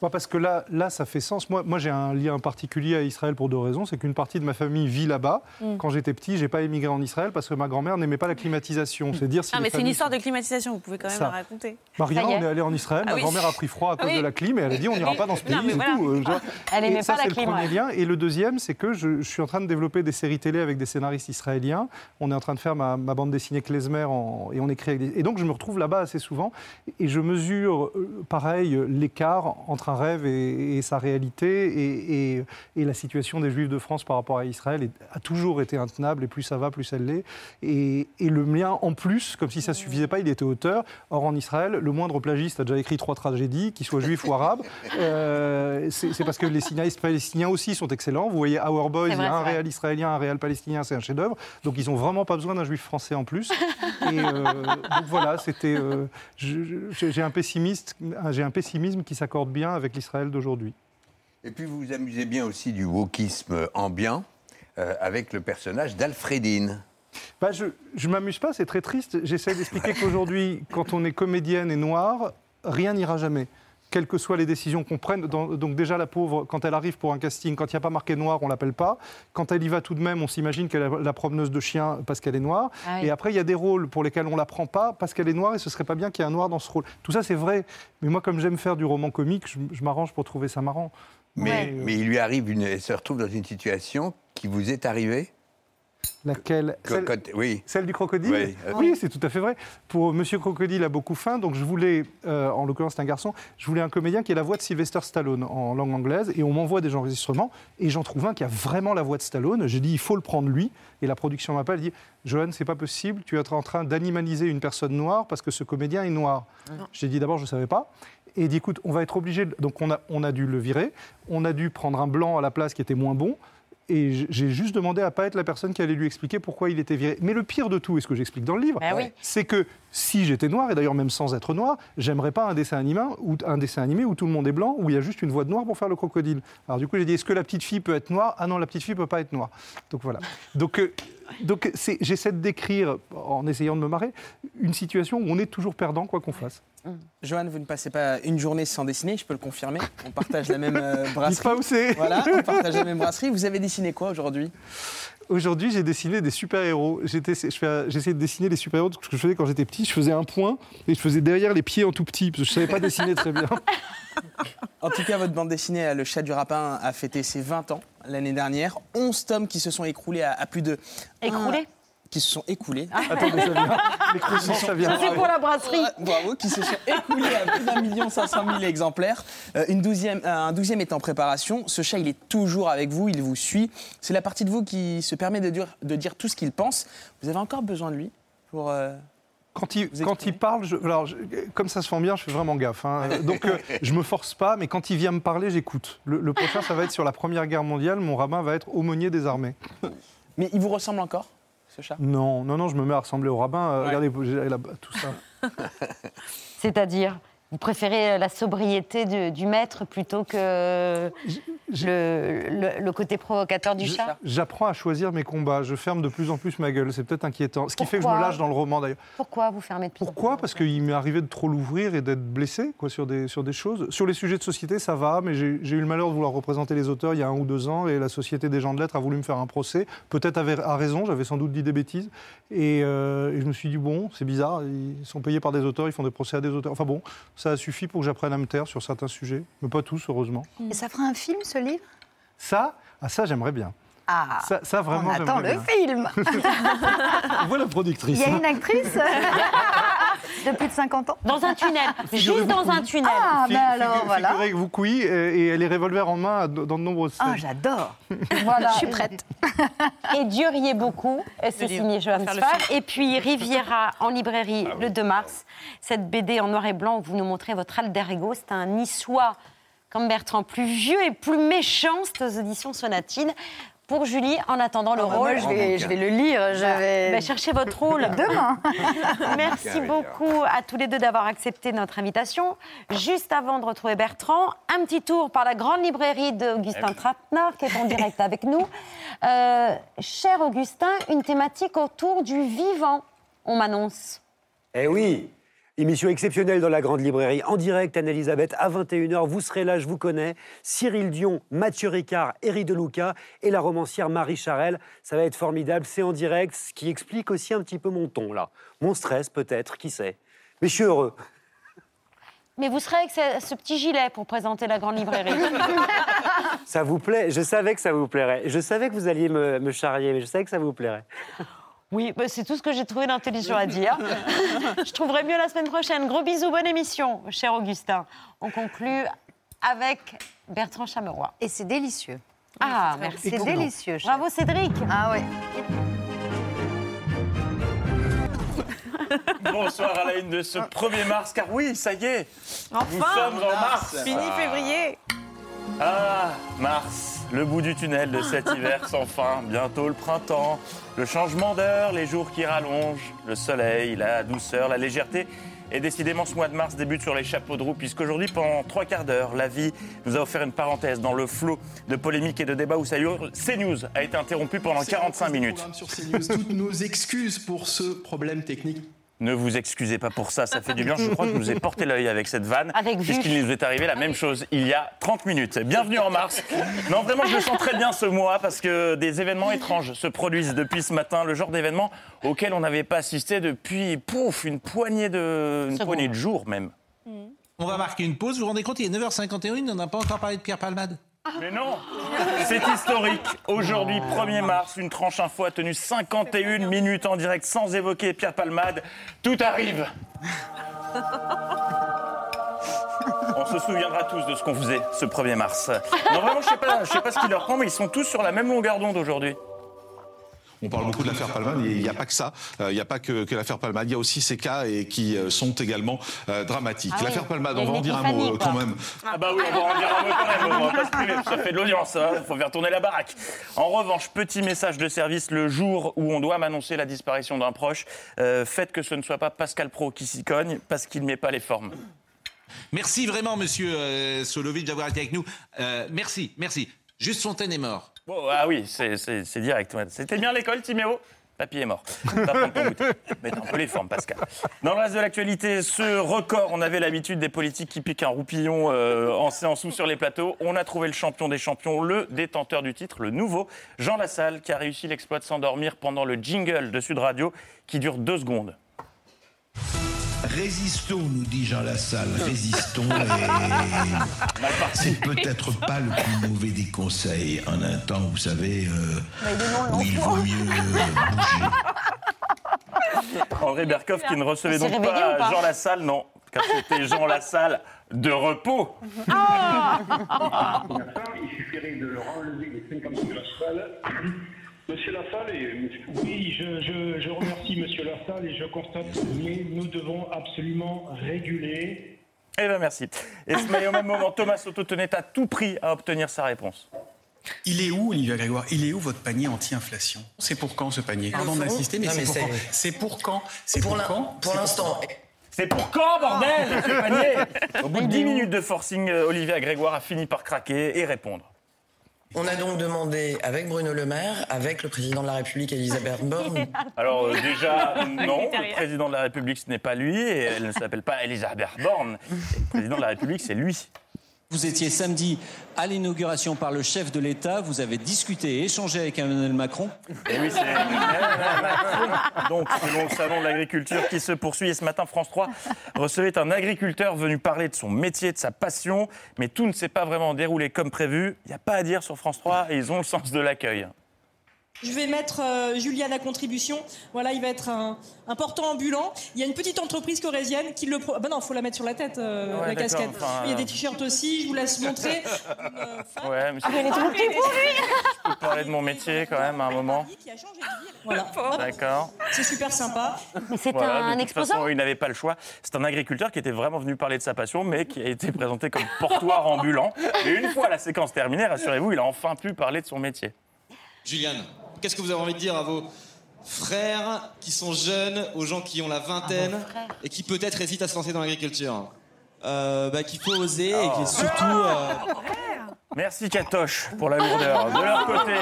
Moi, parce que là, là, ça fait sens. Moi, moi j'ai un lien particulier à Israël pour deux raisons. C'est qu'une partie de ma famille vit là-bas. Mm. Quand j'étais petit, j'ai pas émigré en Israël parce que ma grand-mère n'aimait pas la climatisation. C'est dire si Ah, mais c'est une histoire de climatisation, vous pouvez quand même Ça. la raconter. Maria, est. on est allé en Israël. Ah ma oui. grand-mère a pris froid à cause Oui. de la clim et elle a dit on n'ira pas dans ce pays. Non, voilà. tout. Euh, <laughs> Elle Et aimait ça, pas la c'est le clim, premier ouais. lien. Et le deuxième, c'est que je, je suis en train de développer des séries télé avec des scénaristes israéliens. On est en train de faire ma, ma bande dessinée Klezmer en- et on écrit avec des- Et donc je me retrouve là-bas assez souvent et je mesure, euh, pareil, l'écart entre un rêve et, et sa réalité et, la situation des Juifs de France par rapport à Israël est- a toujours été intenable et plus ça va, plus elle l'est. Et, le mien, en plus, comme si ça suffisait pas, il était auteur. Or, en Israël, le moindre plagiste a déjà écrit trois tragédies, qu'ils soient juifs ou arabes. <laughs> Euh, c'est parce que les cinéastes palestiniens aussi sont excellents. Vous voyez Our Boys, il y a un réel israélien, un réel palestinien, c'est un chef-d'œuvre. Donc, ils ont vraiment pas besoin d'un juif français en plus. <laughs> Et euh, donc voilà, c'était. euh, J'ai un pessimiste, j'ai un pessimisme qui s'accorde bien avec l'Israël d'aujourd'hui. Et puis vous vous amusez bien aussi du wokisme ambiant euh, avec le personnage d'Alfredine. Bah, je ne m'amuse pas, c'est très triste. J'essaie d'expliquer qu'aujourd'hui, quand on est comédienne et noire, rien n'ira jamais. Quelles que soient les décisions qu'on prenne. Dans- donc déjà, la pauvre, quand elle arrive pour un casting, quand il n'y a pas marqué noir, on l'appelle pas. Quand elle y va tout de même, on s'imagine qu'elle est la promeneuse de chien parce qu'elle est noire. Ah oui. Et après, il y a des rôles pour lesquels on la prend pas parce qu'elle est noire et ce serait pas bien qu'il y ait un noir dans ce rôle. Tout ça, c'est vrai. Mais moi, comme j'aime faire du roman comique, je, je m'arrange pour trouver ça marrant. Mais, mais il lui arrive, une, elle se retrouve dans une situation qui vous est arrivée? Laquelle Que- Celle- oui. Celle du crocodile Oui. Oui, c'est tout à fait vrai. Pour Monsieur Crocodile a beaucoup faim, donc je voulais, euh, en l'occurrence c'est un garçon, je voulais un comédien qui ait la voix de Sylvester Stallone en langue anglaise, et on m'envoie des enregistrements, et j'en trouve un qui a vraiment la voix de Stallone. J'ai dit, il faut le prendre lui, et la production m'appelle, elle dit, Johan, c'est pas possible, tu es en train d'animaliser une personne noire parce que ce comédien est noir. J'ai dit, d'abord, je ne savais pas. Et il dit, écoute, on va être obligé, de- donc on a, on a dû le virer, on a dû prendre un blanc à la place qui était moins bon, et j'ai juste demandé à pas être la personne qui allait lui expliquer pourquoi il était viré. Mais le pire de tout, et ce que j'explique dans le livre, Bah oui. c'est que si j'étais noir, et d'ailleurs même sans être noir, j'aimerais pas un dessin, animé, où, un dessin animé où tout le monde est blanc, où il y a juste une voix de noir pour faire le crocodile. Alors du coup, j'ai dit, est-ce que la petite fille peut être noire? Ah non, la petite fille peut pas être noire. Donc voilà. Donc, euh, donc j'essaie de décrire, en essayant de me marrer, une situation où on est toujours perdant, quoi qu'on fasse. Joanne, vous ne passez pas une journée sans dessiner, je peux le confirmer. On partage la même euh, <laughs> brasserie. Dites pas où c'est. Voilà, on partage la même brasserie. Vous avez dessiné quoi aujourd'hui? Aujourd'hui, j'ai dessiné des super-héros. J'essayais de dessiner les super-héros. Ce que je faisais quand j'étais petit, je faisais un point et je faisais derrière les pieds en tout petit, parce que je savais pas dessiner très bien. <laughs> En tout cas, votre bande dessinée, euh, Le chat du rapin, a fêté ses 20 ans l'année dernière. 11 tomes qui se sont écroulés à, à plus de. Écroulés? Qui se sont écoulés. Attendez, ça vient. <laughs> Les croissants, ça vient. Ça, c'est pour la brasserie. Bravo, qui se sont écoulés à plus d'un million cinq cent mille exemplaires. Euh, une douzième, euh, un douzième est en préparation. Ce chat, il est toujours avec vous, il vous suit. C'est la partie de vous qui se permet de dire, de dire tout ce qu'il pense. Vous avez encore besoin de lui pour. euh, Quand il, quand il parle, je- alors, je- comme ça se fait bien, je fais vraiment gaffe. hein. <laughs> Donc, euh, je me force pas, mais quand il vient me parler, j'écoute. Le, le prochain, ça va être sur la Première Guerre mondiale. Mon rabbin va être aumônier des armées. Mais il vous ressemble encore, ce chat? Non, non, non, je me mets à ressembler au rabbin. Euh, Regardez, j'ai tout ça. <laughs> C'est-à-dire, vous préférez la sobriété du, du maître plutôt que le, le- le côté provocateur du chat? J'apprends à choisir mes combats. Je ferme de plus en plus ma gueule. C'est peut-être inquiétant. Ce qui fait que je me Pourquoi? lâche dans le roman, d'ailleurs. Pourquoi vous fermez de plus en Pourquoi? Parce qu'il m'est arrivé de trop l'ouvrir et d'être blessé quoi, sur, des, sur des choses. Sur les sujets de société, ça va, mais j'ai eu le malheur de vouloir représenter les auteurs il y a un ou deux ans et la Société des gens de lettres a voulu me faire un procès. Peut-être avait à raison, j'avais sans doute dit des bêtises. Et, euh, et je me suis dit, bon, c'est bizarre, ils sont payés par des auteurs, ils font des procès à des auteurs. Enfin bon, ça a suffi pour que j'apprenne à me taire sur certains sujets, mais pas tous, heureusement. Et ça fera un film, ce livre? Ça, ah, ça j'aimerais bien. Ah Ça, ça, vraiment, On attend le bien. film <laughs> On voit la Il productrice. y a hein. une actrice? <laughs> De plus de 50 ans Dans un tunnel, <laughs> juste dans un tunnel. Ah, ben alors, voilà. Oui, euh, et elle est revolver en main dans de nombreuses scènes. Ah, j'adore <laughs> Voilà. Je suis prête. <laughs> Et Dieu riait beaucoup, et c'est signé Johan. Et puis Riviera en librairie Ah le 2 mars. Cette BD en noir et blanc où vous nous montrez votre alter ego. C'est un niçois comme Bertrand, plus vieux et plus méchant. C'est aux éditions Sonatine. Pour Julie, en attendant le Oh, bah, rôle. moi, je vais- je vais le lire, je Bah, vais- bah, cherchez votre rôle. <laughs> Demain. <laughs> Merci beaucoup à tous les deux d'avoir accepté notre invitation. Juste avant de retrouver Bertrand, un petit tour par la grande librairie d'Augustin Trapenard, qui est en direct avec nous. <laughs> Euh, cher Augustin, une thématique autour du vivant, on m'annonce. Eh oui Émission exceptionnelle dans la grande librairie, en direct, Anne-Elisabeth, à 21h. Vous serez là, je vous connais. Cyril Dion, Mathieu Ricard, Éric Deluca et la romancière Marie Charelle. Ça va être formidable, c'est en direct, ce qui explique aussi un petit peu mon ton, là. Mon stress, peut-être, qui sait. Mais je suis heureux. Mais vous serez avec ce, ce petit gilet pour présenter la grande librairie. <laughs> Ça vous plaît? Je savais que ça vous plairait. Je savais que vous alliez me, me charrier, mais je savais que ça vous plairait. Oui, bah, c'est tout ce que j'ai trouvé d'intelligent à dire. <laughs> Je trouverai mieux la semaine prochaine. Gros bisous, bonne émission, cher Augustin. On conclut avec Bertrand Chameroy. Et c'est délicieux. Ah, merci. C'est délicieux, chef. Bravo, Cédric. Ah ouais. <laughs> Bonsoir à la une de ce 1er mars, car oui, ça y est, Enfin nous sommes en mars. Fini Ah. février Ah, mars, le bout du tunnel de cet hiver sans fin, bientôt le printemps, le changement d'heure, les jours qui rallongent, le soleil, la douceur, la légèreté. Et décidément, ce mois de mars débute sur les chapeaux de roue, puisqu'aujourd'hui, pendant trois quarts d'heure, la vie nous a offert une parenthèse dans le flot de polémiques et de débats où ça hurle. CNews a été interrompu pendant 45 minutes. Sur CNews, toutes nos excuses pour ce problème technique. Ne vous excusez pas pour ça, ça fait du bien. Je crois que je vous ai porté l'œil avec cette vanne, Avec puisqu'il nous est arrivé la même chose il y a 30 minutes. Bienvenue en mars. Non, vraiment, je le sens très bien ce mois, parce que des événements étranges se produisent depuis ce matin, le genre d'événements auxquels on n'avait pas assisté depuis, pouf, une poignée de, une poignée de jours même. On va marquer une pause. Vous vous rendez compte, il est 9h51, on n'a pas encore parlé de Pierre Palmade. Mais non C'est historique. Aujourd'hui, 1er mars, une tranche info a tenu 51 minutes en direct sans évoquer Pierre Palmade. Tout arrive On se souviendra tous de ce qu'on faisait ce 1er mars. Non, vraiment, je sais sais pas ce qui leur prend, mais ils sont tous sur la même longueur d'onde aujourd'hui. On parle beaucoup de l'affaire Palmade, et il n'y a pas que ça. Euh, Il n'y a pas que, que l'affaire Palmade. Il y a aussi ces cas et qui euh, sont également euh, dramatiques. Ah oui. l'affaire Palmade, Il y a on va en dire un mot quoi. quand même. Ah bah oui, on va en dire un mot quand même, on va pas se priver, ça fait de l'audience, il faut faire tourner la baraque. En revanche, petit message de service, le jour où on doit m'annoncer la disparition d'un proche, euh, faites que ce ne soit pas Pascal Pro qui s'y cogne, parce qu'il ne met pas les formes. Merci vraiment, monsieur euh, Solovitch, d'avoir été avec nous. Euh, merci, merci. Juste Fontaine est mort. Ah oui, c'est- direct. C'était bien l'école, Timéo? Papy est mort. Mets un peu les formes, Pascal. Dans le reste de l'actualité, ce record, on avait l'habitude des politiques qui piquent un roupillon euh, en séance ou sur les plateaux. On a trouvé le champion des champions, le détenteur du titre, le nouveau, Jean Lassalle, qui a réussi l'exploit de s'endormir pendant le jingle de Sud Radio, qui dure deux secondes. Résistons, nous dit Jean Lassalle, résistons et c'est peut-être pas le plus mauvais des conseils en un temps, vous savez, euh, où il vaut mieux euh, bouger. André Berkoff qui ne recevait donc pas pas Jean Lassalle, non, car c'était Jean Lassalle de repos. Il suffirait de leur enlever les 50 de la salle. Monsieur Lassalle, et- oui, je, je- je remercie Monsieur Lassalle et je constate mais nous devons absolument réguler. Eh bien, merci. Et mais au même moment, Thomas Soto tenait à tout prix à obtenir sa réponse. Il est où, Olivia Grégoire? Il est où votre panier anti-inflation? C'est pour quand ce panier? Pardon d'insister, mais Non, c'est mais pour c'est- quand? C'est pour quand? C'est Pour pour, l'in- quand? pour l'instant. C'est pour quand, bordel, ce panier? Au bout de 10 minutes de forcing, euh, Olivia Grégoire a fini par craquer et répondre. On a donc demandé avec Bruno Le Maire, avec le président de la République Elisabeth <laughs> Borne. Alors euh, déjà, <laughs> non, le président de la République, ce n'est pas lui, et elle ne s'appelle pas Elisabeth Borne. Et le président de la République, c'est lui. Vous étiez samedi à l'inauguration par le chef de l'État, vous avez discuté et échangé avec Emmanuel Macron. Et oui, c'est Donc, selon le salon de l'agriculture qui se poursuit, et ce matin, France 3 recevait un agriculteur venu parler de son métier, de sa passion, mais tout ne s'est pas vraiment déroulé comme prévu. Il n'y a pas à dire sur France 3, et ils ont le sens de l'accueil. Je vais mettre euh, Julian à contribution. Voilà, il va être un, un portant ambulant. Il y a une petite entreprise corésienne qui le. Pro... Ah bah non, faut la mettre sur la tête, euh, Ouais, la casquette. enfin, Il y a euh. des t-shirts aussi, je vous laisse montrer. <laughs> Ouais, mais Ah, mais elle est trop petite pour lui <laughs> Je peux parler de mon métier quand même à un moment. Voilà. <laughs> D'accord. C'est super sympa. Mais c'est Voilà, un de toute exposant façon, il n'avait pas le choix. C'est un agriculteur qui était vraiment venu parler de sa passion, mais qui a été présenté comme portoir ambulant. Et une fois la séquence terminée, rassurez-vous, il a enfin pu parler de son métier. Juliane, qu'est-ce que vous avez envie de dire à vos frères qui sont jeunes, aux gens qui ont la vingtaine et qui peut-être hésitent à se lancer dans l'agriculture? Euh, bah, qu'il faut oser et Oh. que surtout. euh, Merci Katoche pour la lourdeur. De leur côté,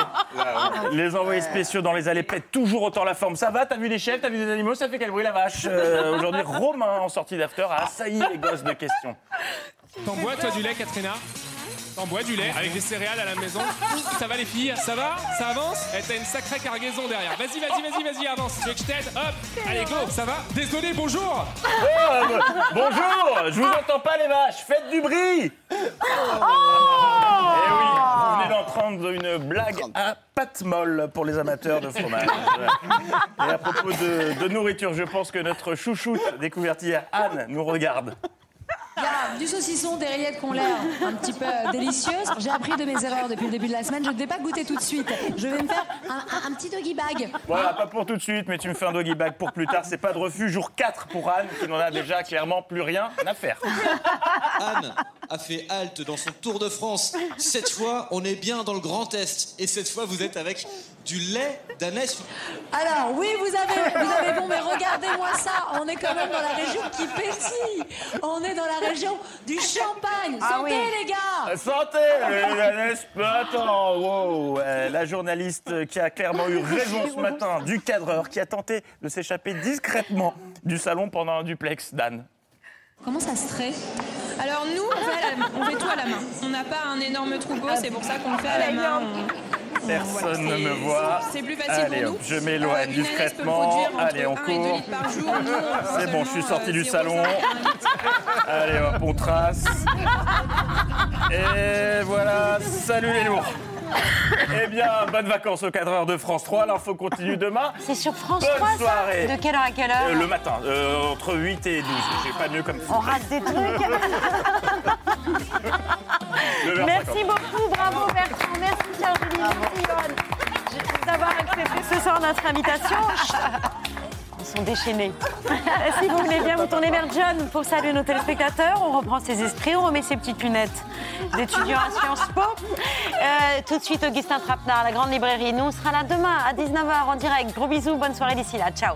les envoyés spéciaux dans les allées pètent toujours autant la forme. Ça va T'as vu des chefs T'as vu des animaux Ça fait quel bruit la vache? Euh, Aujourd'hui, Romain, en sortie d'after, a assailli les gosses de questions. T'en bois, toi, du lait, Katrina? T'en bois du lait avec des céréales à la maison Ça va, les filles Ça va Ça avance Eh, T'as une sacrée cargaison derrière. Vas-y, vas-y, vas-y, vas-y, avance. Tu veux que je t'aide Hop Allez, go Ça va Désolé, bonjour Oh, bonjour Je vous entends pas les vaches Faites du bruit Eh oui, vous venez d'entendre une blague à pâte molle pour les amateurs de fromage. Et à propos de, de nourriture, je pense que notre chouchoute découverte hier, Anne, nous regarde. Il y a du saucisson, des rillettes qui ont l'air un petit peu délicieuses. J'ai appris de mes erreurs depuis le début de la semaine. Je ne vais pas goûter tout de suite. Je vais me faire un, un- un petit doggy bag. Voilà, pas pour tout de suite, mais tu me fais un doggy bag pour plus tard. C'est pas de refus. Jour 4 pour Anne, qui n'en a déjà clairement plus rien à faire. Anne a fait halte dans son Tour de France. Cette fois, on est bien dans le Grand Est. Et cette fois, vous êtes avec du lait d'ânesse. Alors oui, vous avez, vous avez bon, mais regardez-moi ça. On est quand même dans la région qui pétille. On est dans la région du Champagne. Ah Santé oui. les gars. Santé, euh, n'est-ce pas Attends, wow, euh, la journaliste qui a clairement eu raison ce matin, du cadreur qui a tenté de s'échapper discrètement du salon pendant un duplex d'Anne. Comment ça se trait Alors nous, on fait, à la- on fait tout à la main. On n'a pas un énorme troupeau, c'est pour ça qu'on le fait à la main. On- Personne ne me voit. C'est plus facile Allez, pour hop, nous. je m'éloigne Euh, discrètement. Allez, on 1 et 2 court. <laughs> C'est bon, je suis sorti euh, du 0,5 salon. <laughs> Allez, hop, on trace. Et voilà, salut les lourds. Eh bien, bonnes vacances aux 4 heures de France 3. L'info continue demain. C'est sur France Bonne 3, ça soirée. De quelle heure à quelle heure Euh, Le matin, euh, entre 8 et 12. J'ai pas mieux comme On rate des trucs. <laughs> Merci beaucoup, bravo Bertrand, merci Julie, merci Johan d'avoir accepté ce soir notre invitation. Ils sont déchaînés. si vous voulez bien vous tourner vers John pour saluer nos téléspectateurs, on reprend ses esprits, on remet ses petites lunettes d'étudiant à Sciences Po. Euh, tout de suite, Augustin Trapenard, la grande librairie. Nous, on sera là demain à 19h en direct. Gros bisous, bonne soirée d'ici là. Ciao.